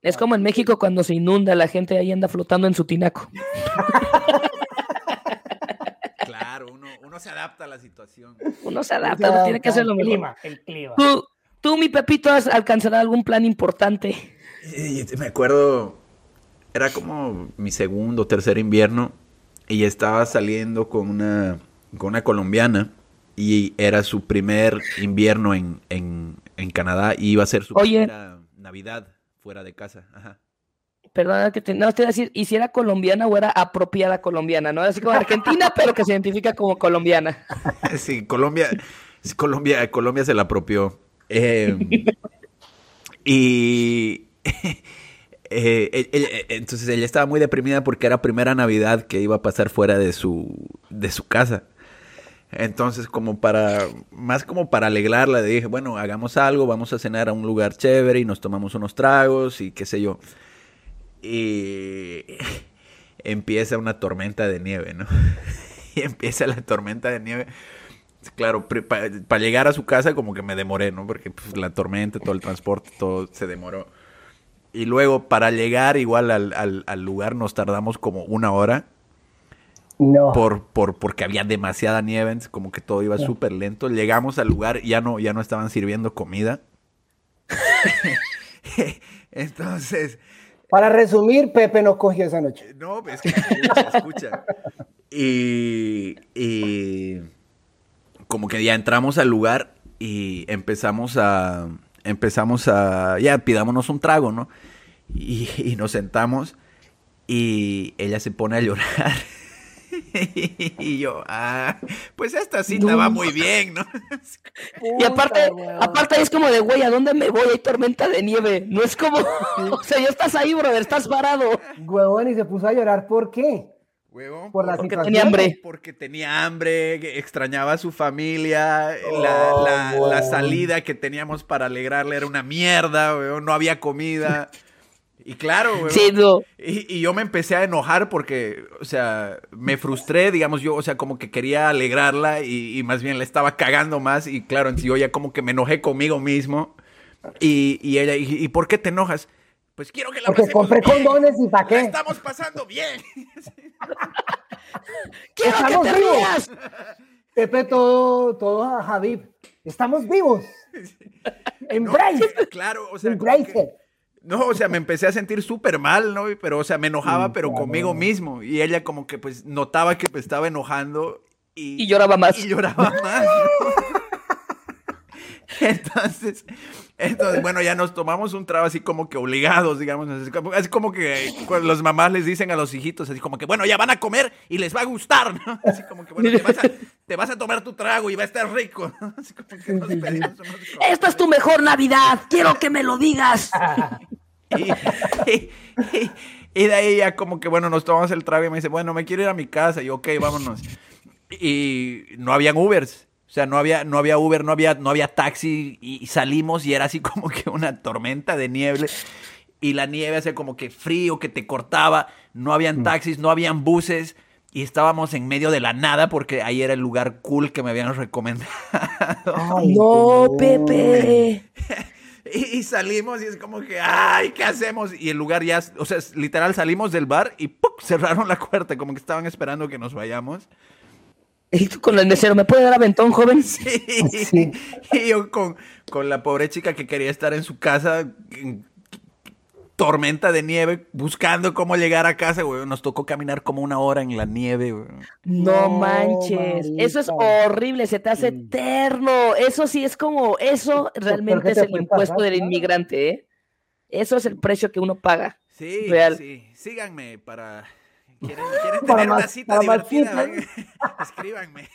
Es como en México cuando se inunda, la gente ahí anda flotando en su tinaco. uno se adapta a la situación. Uno se adapta, uno tiene que hacer lo mismo. El clima. ¿Tú, tú, mi Pepito, has alcanzado algún plan importante? me acuerdo, era como mi segundo o tercer invierno y estaba saliendo con una, con una colombiana y era su primer invierno en, en, en Canadá y iba a ser su primera Navidad fuera de casa. Ajá perdona que te, no te decir, y si era colombiana o era apropiada colombiana, ¿no? Así como Argentina, pero que se identifica como colombiana. Sí, Colombia, Colombia, Colombia se la apropió. Em, y eh, entonces ella estaba muy deprimida porque era primera Navidad que iba a pasar fuera de su, de su casa. Entonces, como para, más como para alegrarla, le dije, bueno, hagamos algo, vamos a cenar a un lugar chévere y nos tomamos unos tragos y qué sé yo y empieza una tormenta de nieve, ¿no? y empieza la tormenta de nieve. Claro, para llegar a su casa como que me demoré, ¿no? Porque pues, la tormenta, todo el transporte, todo se demoró. Y luego para llegar igual al, al, lugar nos tardamos como una hora. No. Por, por, porque había demasiada nieve, como que todo iba súper lento. Llegamos al lugar, ya no, ya no estaban sirviendo comida. Entonces, para resumir, Pepe no cogió esa noche. No, es que se escucha. Y, y como que ya entramos al lugar y empezamos a, empezamos a, ya pidámonos un trago, ¿no? Y, y nos sentamos y ella se pone a llorar. y yo, ah, pues esta cita va muy bien, ¿no? y aparte, aparte es como de, güey, ¿a dónde me voy? Hay tormenta de nieve. No es como, o sea, ya estás ahí, brother, estás parado. Huevón, y se puso a llorar, ¿por qué? Huevón, por la porque tenía hambre. Porque tenía hambre, extrañaba a su familia, la, la, la, oh, salida que teníamos para alegrarle era una mierda, huevón, no había comida. Y claro, güey. Sí, no. y, yo me empecé a enojar porque, o sea, me frustré, digamos, yo, o sea, como que quería alegrarla y, más bien le estaba cagando más. Y claro, en sí yo ya como que me enojé conmigo mismo. Y, ella, y, por qué te enojas? Pues quiero que la Porque compré condones y para qué. estamos pasando bien. quiero que te rías. Pepe, todo, todo a Javib. Estamos vivos. Embrace. claro, o sea. Embrace. No, o sea, me empecé a sentir súper mal, ¿no? Pero, o sea, me enojaba, pero conmigo mismo. Y ella como que pues notaba que me estaba enojando. Y, y lloraba más. Y lloraba más. entonces, entonces, bueno, ya nos tomamos un trago así como que obligados, digamos. Así como, que cuando los mamás les dicen a los hijitos, así como que, bueno, ya van a comer y les va a gustar, ¿no? Así como que, bueno, te vas a, tomar tu trago y va a estar rico. Así como que Esta es tu mejor Navidad, quiero que me lo digas. Y, de ahí ya como que, bueno, nos tomamos el trago y me dice, bueno, me quiero ir a mi casa. Y ok, vámonos. Y no habían Ubers. O sea, no había, no había Uber, no había, no había taxi y, salimos y era así como que una tormenta de nieve. Y la nieve hacía como que frío, que te cortaba. No habían mm. taxis, no habían buses. Y estábamos en medio de la nada porque ahí era el lugar cool que me habían recomendado. no, Pepe. Y, salimos y es como que, ay, ¿qué hacemos? Y el lugar ya, o sea, literal salimos del bar y ¡pum! cerraron la puerta, como que estaban esperando que nos vayamos. Y tú con el mesero, ¿me puede dar aventón, joven? Sí. Y yo con, con la pobre chica que quería estar en su casa, tormenta de nieve, buscando cómo llegar a casa, güey. Nos tocó caminar como una hora en la nieve, güey. No, manches, eso es horrible, se te hace eterno. Eso sí es como, eso realmente es el impuesto del inmigrante, ¿eh? Eso es el precio que uno paga. Sí, Real. sí. Síganme para... ¿Quieren, quieren tener una cita divertida? Escríbanme.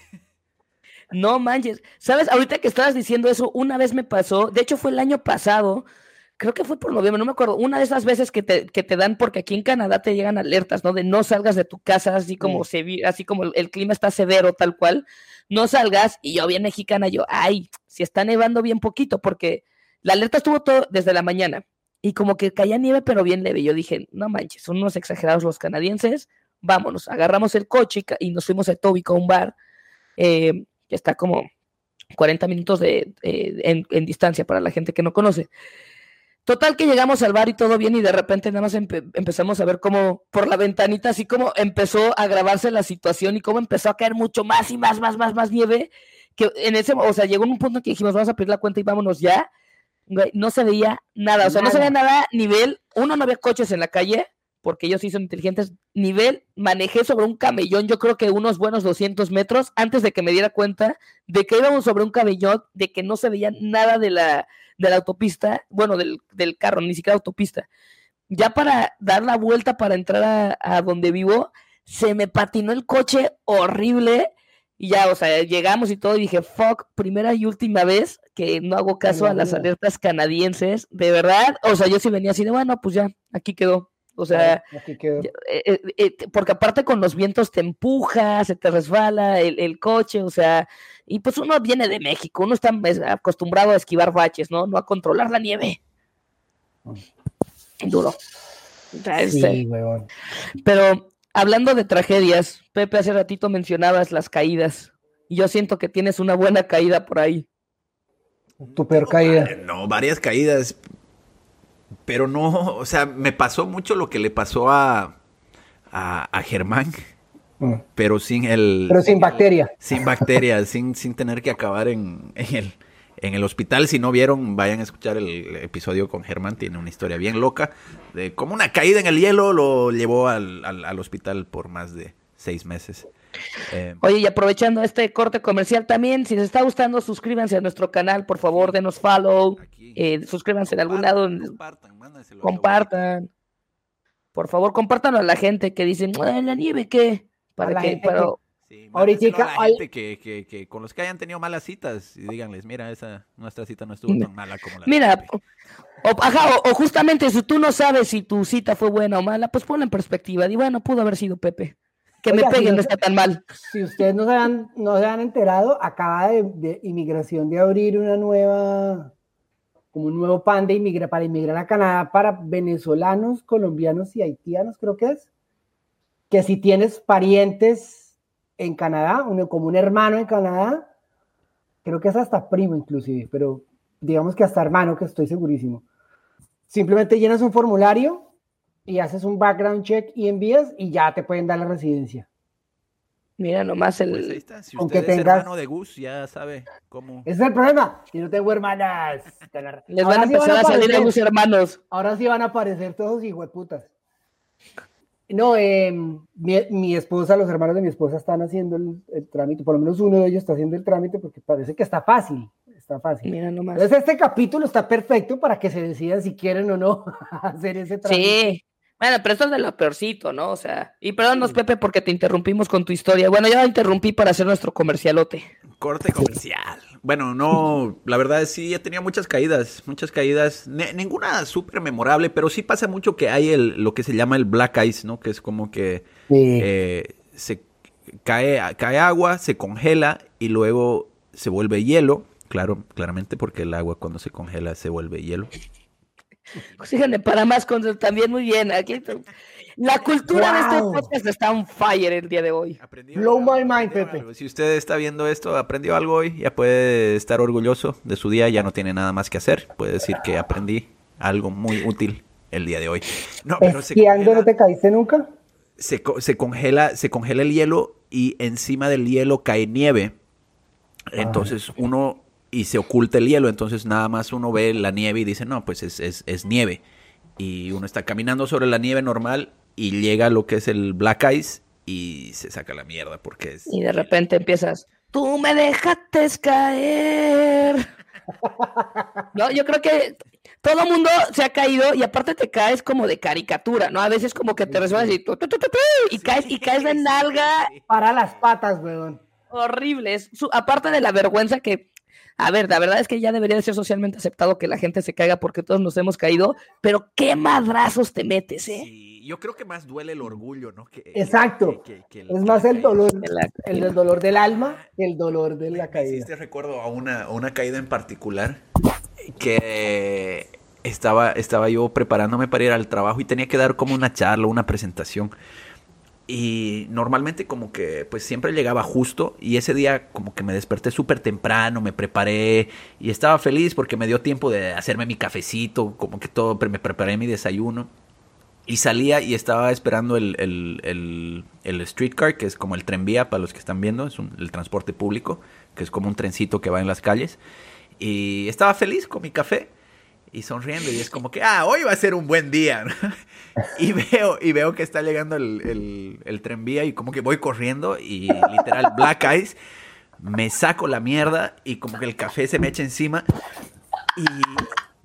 No manches. ¿Sabes? Ahorita que estabas diciendo eso, una vez me pasó, de hecho fue el año pasado, creo que fue por noviembre, no me acuerdo, una de esas veces que te, que te dan, porque aquí en Canadá te llegan alertas, ¿no? De no salgas de tu casa, así como, se, vi- así como el, el clima está severo, tal cual, no salgas, y yo bien mexicana, yo, ay, si está nevando bien poquito, porque la alerta estuvo todo desde la mañana, y como que caía nieve, pero bien leve, yo dije, no manches, son unos exagerados los canadienses, vámonos, agarramos el coche y, nos fuimos a Etobicoke, a un bar, eh, que está como 40 minutos de, eh, en, distancia para la gente que no conoce. Total que llegamos al bar y todo bien y de repente nada más empe- empezamos a ver cómo por la ventanita así como empezó a grabarse la situación y cómo empezó a caer mucho más y más, más, más, más nieve, que en ese, o sea, llegó un punto en que dijimos vamos a pedir la cuenta y vámonos ya, no se veía nada, o sea, no se veía nada nivel, uno no había coches en la calle, porque ellos sí son inteligentes, nivel, manejé sobre un camellón, yo creo que unos buenos 200 metros, antes de que me diera cuenta de que íbamos sobre un camellón, de que no se veía nada de la, de la autopista, bueno, del, del carro, ni siquiera autopista. Ya para dar la vuelta para entrar a, a donde vivo, se me patinó el coche horrible. Y ya, o sea, llegamos y todo, y dije, fuck, primera y última vez que no hago caso a las alertas canadienses, de verdad. O sea, yo sí venía así de, bueno, pues ya, aquí quedó. O sea, quedó. eh, eh, eh, porque aparte con los vientos te empuja, se te resbala el, el coche, o sea, y pues uno viene de México, uno está es, acostumbrado a esquivar baches, ¿no? No a controlar la nieve. Duro. O sea, este, Sí, weón. Pero hablando de tragedias, Pepe, hace ratito mencionabas las caídas. Y yo siento que tienes una buena caída por ahí. Tu peor caída. Eh, No, varias caídas. Pero no, o sea, me pasó mucho lo que le pasó a, a, a Germán, Mm. pero sin el... Pero sin bacteria. Sin bacterias, sin, sin tener que acabar en, en el, en el hospital. Si no vieron, vayan a escuchar el episodio con Germán. Tiene una historia bien loca de cómo una caída en el hielo lo llevó al, al- al hospital por más de seis meses. Eh, Oye, y aprovechando este corte comercial también, si les está gustando, suscríbanse a nuestro canal, por favor, denos follow, eh, suscríbanse en algún lado, Compartan, compartan. Por favor, compártanlo a la gente que dicen, "Ah, la nieve, ¿qué? Para que, para- Sí, Ahorita a la hay- gente que, que, que con los que hayan tenido malas citas y díganles, mira, esa nuestra cita no estuvo tan mala como la de Mira, Pepe". o, ajá, o, o justamente si tú no sabes si tu cita fue buena o mala, pues ponla en perspectiva. Di, bueno, pudo haber sido Pepe. Que me Oiga, si peguen no no se- está tan mal. Si ustedes no se han, no se han enterado, acaba de, de inmigración de abrir una nueva, como un nuevo pan de inmigra, para inmigrar a Canadá para venezolanos, colombianos y haitianos, creo que es. Que si tienes parientes en Canadá, uno, como un hermano en Canadá, creo que es hasta primo inclusive, pero digamos que hasta hermano, que estoy segurísimo. Simplemente llenas un formulario y haces un background check y envías y ya te pueden dar la residencia. Mira nomás el... Pues ahí está. Si Con usted que es tengas- hermano de Gus, ya sabe cómo. Ese es el problema. Si no tengo hermanas. Les van a sí empezar a, salir a aparecer. sus hermanos. Ahora sí van a aparecer todos hijueputas. No, eh, mi, mi esposa, los hermanos de mi esposa están haciendo el, el trámite, por lo menos uno de ellos está haciendo el trámite porque parece que está fácil, está fácil. Mira nomás. Entonces este capítulo está perfecto para que se decidan si quieren o no hacer ese trámite. Sí. Bueno, pero esto es de lo peorcito, ¿no? O sea, y perdónnos, Pepe, porque te interrumpimos con tu historia. Bueno, ya la interrumpí para hacer nuestro comercialote. Corte comercial. Bueno, no, la verdad es sí, he tenido muchas caídas, muchas caídas, ninguna súper memorable, pero sí pasa mucho que hay el, lo que se llama el black ice, ¿no? Que es como que Sí. eh, se cae, cae agua, se congela y luego se vuelve hielo, claro, claramente porque el agua cuando se congela se vuelve hielo. Pues fíjate, para más cosas también muy bien. Aquí la cultura de este podcast está on fire el día de hoy. Aprendí Blow my mind, aprendió Pepe. algo. Si usted está viendo esto, aprendió algo hoy, ya puede estar orgulloso de su día, ya no tiene nada más que hacer. Puede decir que aprendí algo muy útil el día de hoy. No, pero se ¿Esquiando congela, no te caíste nunca? se, se congela, se congela el hielo y encima del hielo cae nieve. Entonces uno y se oculta el hielo, entonces nada más uno ve la nieve y dice, no, pues es, es, es nieve. Y uno está caminando sobre la nieve normal y llega lo que es el black ice y se saca la mierda porque es... Y de repente empiezas, tú me dejaste caer. No, yo creo que todo mundo se ha caído y aparte te caes como de caricatura, ¿no? A veces como que te resuelves y, y caes y caes de nalga. Para las patas, weón. Horrible. Es aparte de la vergüenza que a ver, la verdad es que ya debería de ser socialmente aceptado que la gente se caiga porque todos nos hemos caído, pero qué madrazos te metes, ¿eh? Sí, yo creo que más duele el orgullo, ¿no? Exacto. es más el dolor, el, del dolor del alma que el dolor de la caída. Sí, te recuerdo a una, una caída en particular que estaba, estaba yo preparándome para ir al trabajo y tenía que dar como una charla, una presentación. Y normalmente como que pues siempre llegaba justo y ese día como que me desperté súper temprano, me preparé y estaba feliz porque me dio tiempo de hacerme mi cafecito, como que todo, me preparé mi desayuno. Y salía y estaba esperando el, el, el, streetcar, que es como el tranvía para los que están viendo, es el transporte público, que es como un trencito que va en las calles. Y estaba feliz con mi café y sonriendo y es como que, ah, hoy va a ser un buen día. y, veo, y veo que está llegando el, el, tren vía y como que voy corriendo y literal Black Eyes me saco la mierda y como que el café se me echa encima y,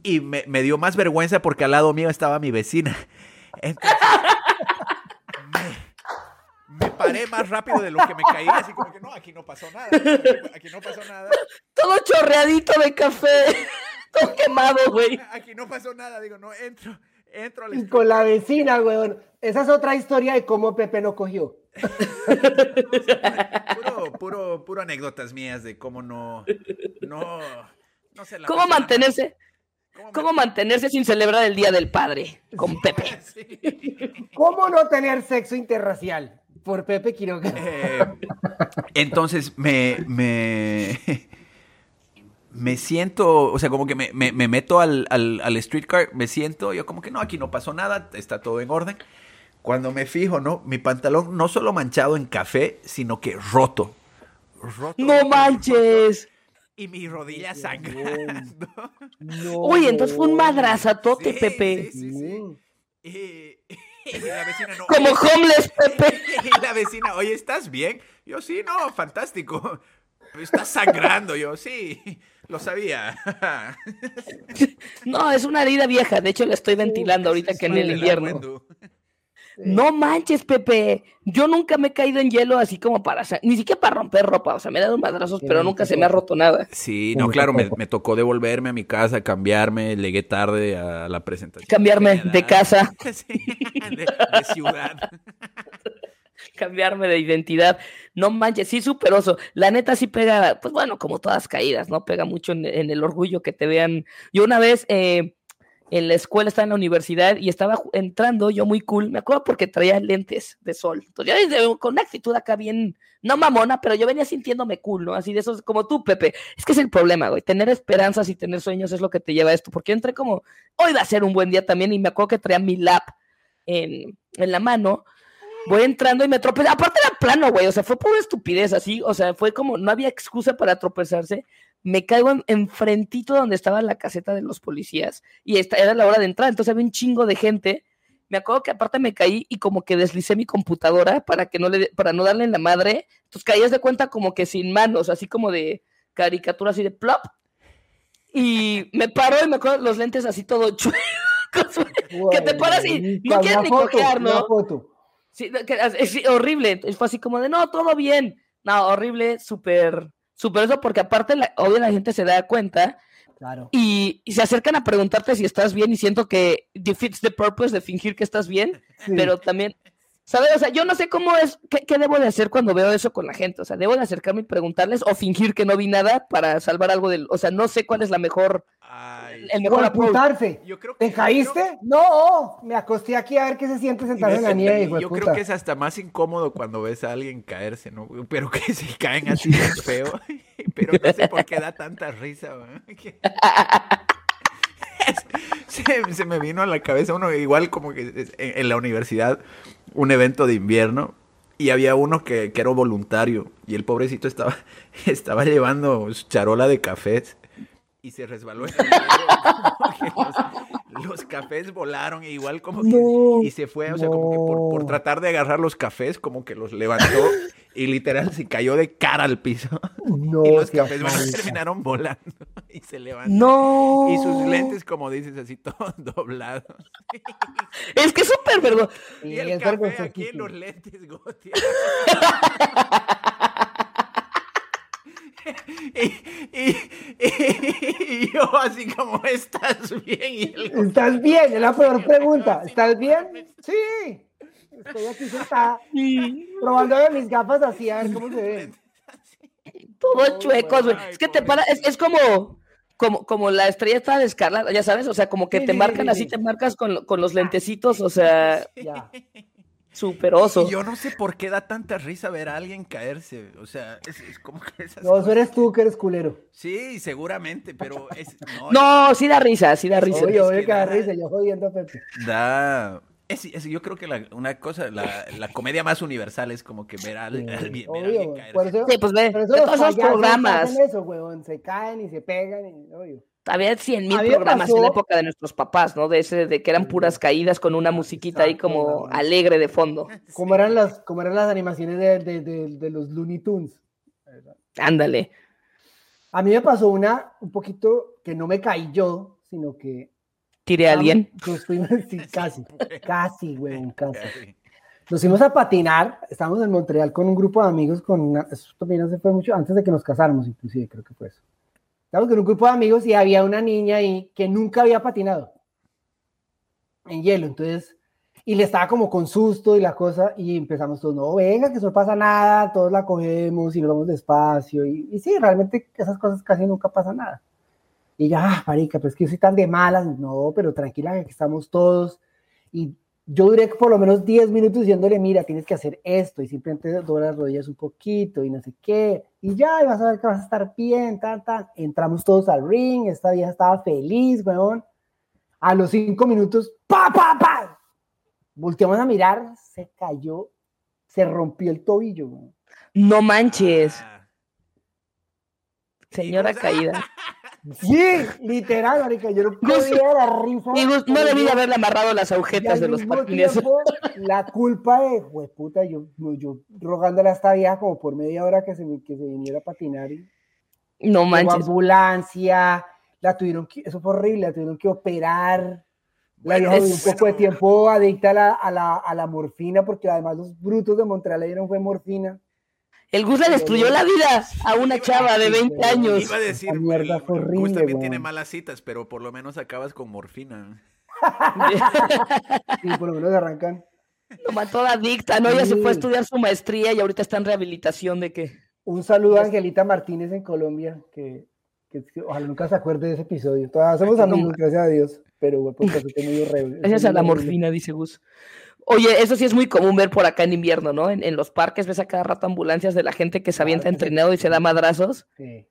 y me, me, dio más vergüenza porque al lado mío estaba mi vecina. Entonces, me, paré más rápido de lo que me caí, así como que no, aquí no pasó nada, aquí no pasó nada. Todo chorreadito de café. Todo quemado, güey. Aquí no pasó nada, digo, no, entro, entro al Y con la vecina, güey. Esa es otra historia de cómo Pepe no cogió. puro, puro, puro anécdotas mías de cómo no, no, no sé la ¿Cómo mantenerse? ¿Cómo, mantenerse sin celebrar el Día del Padre con Pepe? ¿Cómo no tener sexo interracial por Pepe Quiroga? Eh, entonces me, me, me siento, o sea, como que me, meto al, al, streetcar, me siento, yo como que no, aquí no pasó nada, está todo en orden. Cuando me fijo, ¿no? Mi pantalón no solo manchado en café, sino que roto. ¡No manches! Y mi rodilla sangrando. Uy, entonces fue un madrazatote, Pepe. Sí, sí, Y, la vecina no. Como homeless, Pepe. Y la vecina, oye, ¿estás bien? Yo sí, no, fantástico. Estás sangrando, yo sí. Lo sabía. no, es una herida vieja. De hecho, la estoy ventilando ahorita que en el invierno. No manches, Pepe. Yo nunca me he caído en hielo así como para, ni siquiera para romper ropa. O sea, me he dado madrazos, pero nunca se me ha roto nada. Sí, no, claro, me, tocó devolverme a mi casa, cambiarme, llegué tarde a la presentación. Cambiarme de casa. de ciudad cambiarme de identidad. No manches, sí, superoso. La neta sí pega, pues bueno, como todas caídas, ¿no? Pega mucho en, el orgullo que te vean. Yo una vez eh, en la escuela, estaba en la universidad y estaba entrando yo muy cool. Me acuerdo porque traía lentes de sol. Entonces yo con una actitud acá bien, no mamona, pero yo venía sintiéndome cool, ¿no? Así de esos, como tú, Pepe. Es que es el problema, güey. Tener esperanzas y tener sueños es lo que te lleva a esto. Porque yo entré como, hoy va a ser un buen día también y me acuerdo que traía mi lap en, en la mano voy entrando y me tropecé. Aparte era plano, güey. O sea, fue por estupidez, así. O sea, fue como, no había excusa para tropezarse. Me caigo enfrentito donde estaba la caseta de los policías. Y esta era la hora de entrar. Entonces había un chingo de gente. Me acuerdo que aparte me caí y como que deslicé mi computadora para que no le, para no darle en la madre. Entonces caías de cuenta como que sin manos, así como de caricatura, así de plop. Y me paro y me acuerdo los lentes así todo que te paras y no quieres ni cojear, ¿no? Sí, es horrible. Fue así como de, no, todo bien. No, horrible, súper, súper eso, porque aparte, la, obvio, la gente se da cuenta. Claro. Y, se acercan a preguntarte si estás bien y siento que defeats the purpose de fingir que estás bien, pero también, ¿sabes? O sea, yo no sé cómo es, qué, qué, debo de hacer cuando veo eso con la gente. O sea, debo de acercarme y preguntarles o fingir que no vi nada para salvar algo del, o sea, no sé cuál es la mejor el mejor apuntarse. ¿Te caíste? No, me acosté aquí a ver qué se siente sentado en la nieve. Yo creo que es hasta más incómodo cuando ves a alguien caerse, ¿no? Pero que se caen así de feo. Pero no sé por qué da tanta risa. se, me vino a la cabeza uno, igual como que en, la universidad, un evento de invierno. Y había uno que, que era voluntario. Y el pobrecito estaba, estaba llevando su charola de cafés y se resbaló en el los, los, cafés volaron e igual como que y se fue, o sea, como que por, por, tratar de agarrar los cafés, como que los levantó y literal se cayó de cara al piso. No, y los marica. terminaron volando y se levantó. No. Y sus lentes, como dices, así todos doblados. Es que es súper. Sí, y el es café aquí en los lentes, Goti. y, y, y- y yo así como, ¿estás bien? Y ¿Estás bien? Es la peor pregunta. ¿Estás bien? Sí. Estoy aquí sentada probando de mis gafas así a ver cómo se ven. Todos chuecos, güey. Es que te para, es, es como, como, como la estrella esta de Scarlett, ya sabes, o sea, como que Sí, te sí, marcan sí, así, sí. te marcas con, con los lentecitos, o sea, Ya. súper oso. Y yo no sé por qué da tanta risa ver a alguien caerse. O sea, es, es como que esas No, eso eres tú que eres culero. Sí, seguramente, pero es, no, No, sí da risa, sí da risa. Oye, oye, que da- risa, yo jodiendo a Pepe. da. Es, es- yo creo que la, una cosa, la, la comedia más universal es como que ver a, Sí, alguien. Por eso, Sí, pues ve, los todos esos programas, hacen eso, huevón. Se caen y se pegan y, obvio. había cien mil programas en la época de nuestros papás, ¿no? De ese, de que eran puras caídas con una musiquita ahí como alegre de fondo. Como eran las, como eran las animaciones de, de, de, de los Looney Tunes. Ándale. A mí me pasó una un poquito que no me caí yo, sino que Tiré a alguien. Nos fuimos, sí, casi, casi, güey, casi. Nos fuimos a patinar, estábamos en Montreal con un grupo de amigos, con una, eso también hace fue mucho, antes de que nos casáramos, inclusive, creo que fue eso. Estábamos con un grupo de amigos y había una niña ahí que nunca había patinado en hielo, entonces, y le estaba como con susto y la cosa, y empezamos todos, no, venga, que eso no pasa nada, todos la cogemos y nos vamos despacio, y, y sí, realmente esas cosas casi nunca pasa nada. Y ya, ah, marica, pero es que yo soy tan de malas. No, pero tranquila, que aquí estamos todos. Y yo duré por lo menos 10 minutos diciéndole, mira, tienes que hacer esto. Y simplemente dobla las rodillas un poquito y no sé qué. Y ya, y vas a ver que vas a estar bien, tal. Entramos todos al ring. Esta vieja estaba feliz, weón. A los 5 minutos, pa, pa, pa. Volteamos a mirar, se cayó, se rompió el tobillo, weón. No manches, Ah. señora caída. Sí, literal, marica, yo no podía la risa. Y no debí haberle amarrado las agujetas de los patines. tiempo, la culpa de, jueputa, yo, yo, yo rogándole a esta vieja como por media hora que se, que se viniera a patinar. Y, No manches. ambulancia, la tuvieron que, eso fue horrible, la tuvieron que operar. La Bueno, vieja duró un poco de bueno. tiempo adicta a la, a, la, a la morfina, porque además los brutos de Montreal le dieron fue morfina. El Gus le destruyó la vida a una chava de 20 años. Iba a decir, mierda el- fue Gus horrible, también tiene malas citas, pero por lo menos acabas con morfina. Y por lo menos arrancan. Lo mató adicta, ¿no? Ella se fue a Sí. estudiar su maestría y ahorita está en rehabilitación de que. Un saludo a Angelita Martínez en Colombia, que, que- que ojalá nunca se acuerde de ese episodio. Todavía somos no amigos, gracias a Dios, pero güey, te muy horrible. Gracias a la morfina, dice Gus. Oye, eso sí es muy común ver por acá en invierno, ¿no? En, en los parques ves a cada rato ambulancias de la gente que se avienta Claro que sí. entrenado y se da madrazos. Sí,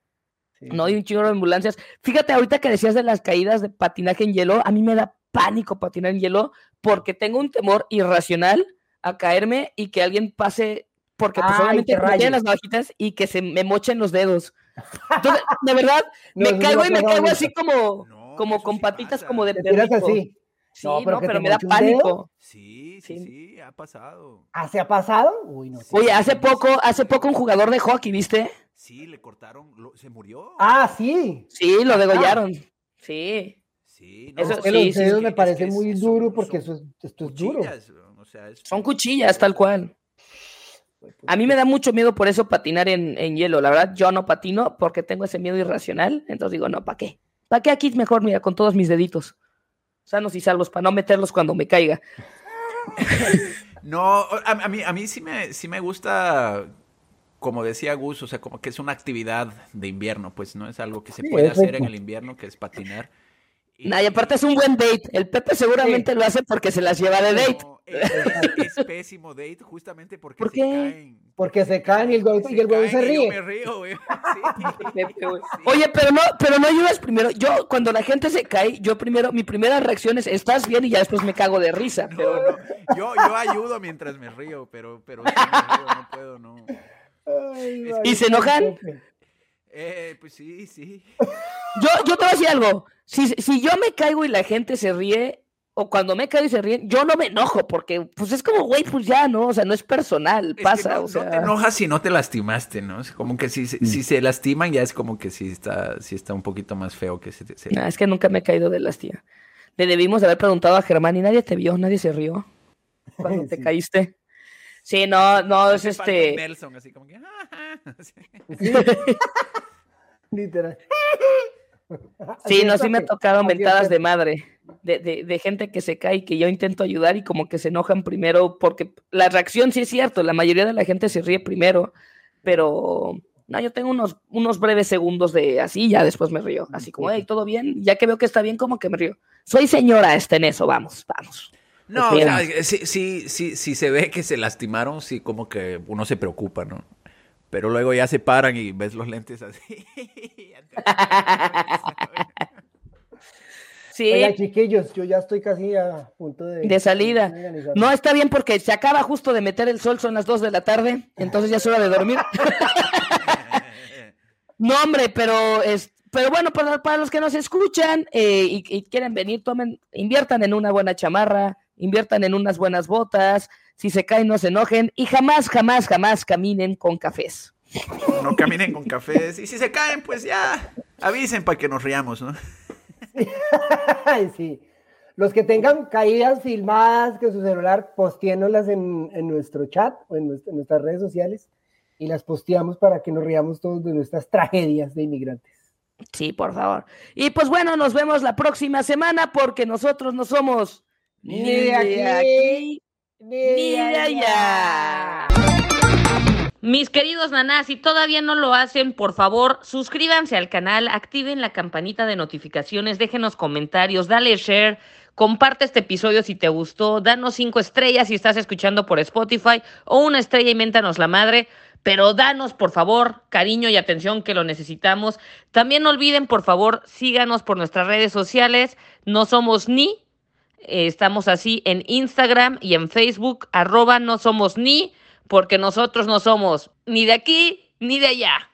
sí. No, hay un chingo de ambulancias. Fíjate, ahorita que decías de las caídas de patinaje en hielo, a mí me da pánico patinar en hielo porque tengo un temor irracional a caerme y que alguien pase, porque pues Ay, obviamente me tienen las navajitas y que se me mochen los dedos. Entonces, de verdad, No, me caigo y me caigo así como, No, como con sí patitas pasa. como de Te tiras perrito. así. Sí, No, no, pero pero, me da pánico. Sí, sí, Sí. sí, ha pasado. ¿Ah, se ha pasado? Uy, no sé. Oye, hace poco, hace poco un jugador de hockey, ¿viste? Sí, le cortaron, lo- se murió. Ah, sí. Sí, lo degollaron. Sí. Sí, Eso- Es que sí, los sí, dedos es me parece es muy es- duro porque son eso es, esto es duro. o sea, es- Son cuchillas, tal cual. A mí me da mucho miedo por eso patinar en, en hielo. La verdad, yo no patino porque tengo ese miedo irracional. Entonces digo, no, ¿para qué? ¿Para qué aquí es mejor, mira, con todos mis deditos? Sanos y salvos, para no meterlos cuando me caiga. No, a, a mí, a mí sí, me, sí me gusta, como decía Gus, o sea, como que es una actividad de invierno, pues no es algo que se puede hacer en el invierno, que es patinar. Y- Nah, y aparte es un buen date. El Pepe seguramente lo hace porque se las lleva de date. No, es, es pésimo date justamente porque ¿Por se qué? caen. Porque se caen y el huevo, y el huevo caen se y Yo ríe. me río, güey. Sí. Pepe, güey. Sí. Oye, pero no, pero no ayudas primero. Yo, cuando la gente se cae, yo primero, mi primera reacción es, estás bien y ya después me cago de risa. No, Pero no, Yo, yo ayudo mientras me río, pero, pero sí me río, no puedo, no. Ay, ¿Y se enojan? Eh, pues sí, sí. yo, yo te voy a decir algo. Si, si yo me caigo y la gente se ríe, o cuando me cae y se ríen, yo no me enojo porque, pues es como, güey, pues ya, ¿no? O sea, no es personal, pasa. no, o sea... te enojas si no te lastimaste, ¿no? Es como que si, si mm. se lastiman ya es como que sí está, sí está un poquito más feo que se... se... es que nunca me he caído de lastía. Le debimos haber preguntado a Germán y nadie te vio, nadie se rió cuando te caíste. Sí, no, no, es este... Nelson, así como que... Literal. Sí, no, sí me ha tocado mentadas de madre, de, de, de, gente que se cae y que yo intento ayudar y como que se enojan primero, porque la reacción sí es cierto, la mayoría de la gente se ríe primero, pero no, yo tengo unos, unos breves segundos de así, ya después me río, así como, hey, todo bien, ya que veo que está bien, como que me río. Soy señora este en eso, vamos, vamos. No, o sea, sí, sí, sí, sí se ve que se lastimaron, sí, como que uno se preocupa, ¿no? Pero luego ya se paran y ves los lentes así. sí. Oiga, chiquillos, yo ya estoy casi a punto de... De salida. no, está bien porque se acaba justo de meter el sol, son las 2 de la tarde, entonces ya es hora de dormir. no, hombre, pero... Es, pero bueno, para, para los que nos escuchan eh, y, y, quieren venir, tomen, inviertan en una buena chamarra, inviertan en unas buenas botas, si se caen no se enojen y jamás, jamás, jamás caminen con cafés. No caminen con cafés y si se caen, pues ya avisen para que nos riamos, ¿no? sí. Los que tengan caídas filmadas con su celular, posteénoslas en, en nuestro chat o en, en nuestras redes sociales y las posteamos para que nos riamos todos de nuestras tragedias de inmigrantes. Sí, por favor. Y pues bueno, nos vemos la próxima semana porque nosotros no somos ni de aquí, ni de allá. Mis queridos nanás, si todavía no lo hacen, por favor, suscríbanse al canal, activen la campanita de notificaciones, déjenos comentarios, dale share, comparte este episodio si te gustó, danos cinco estrellas si estás escuchando por Spotify o una estrella y méntanos la madre. Pero danos, por favor, cariño y atención que lo necesitamos. También no olviden, por favor, síganos por nuestras redes sociales. No somos ni eh, estamos así en Instagram y en Facebook, arroba no somos ni, porque nosotros no somos ni de aquí ni de allá.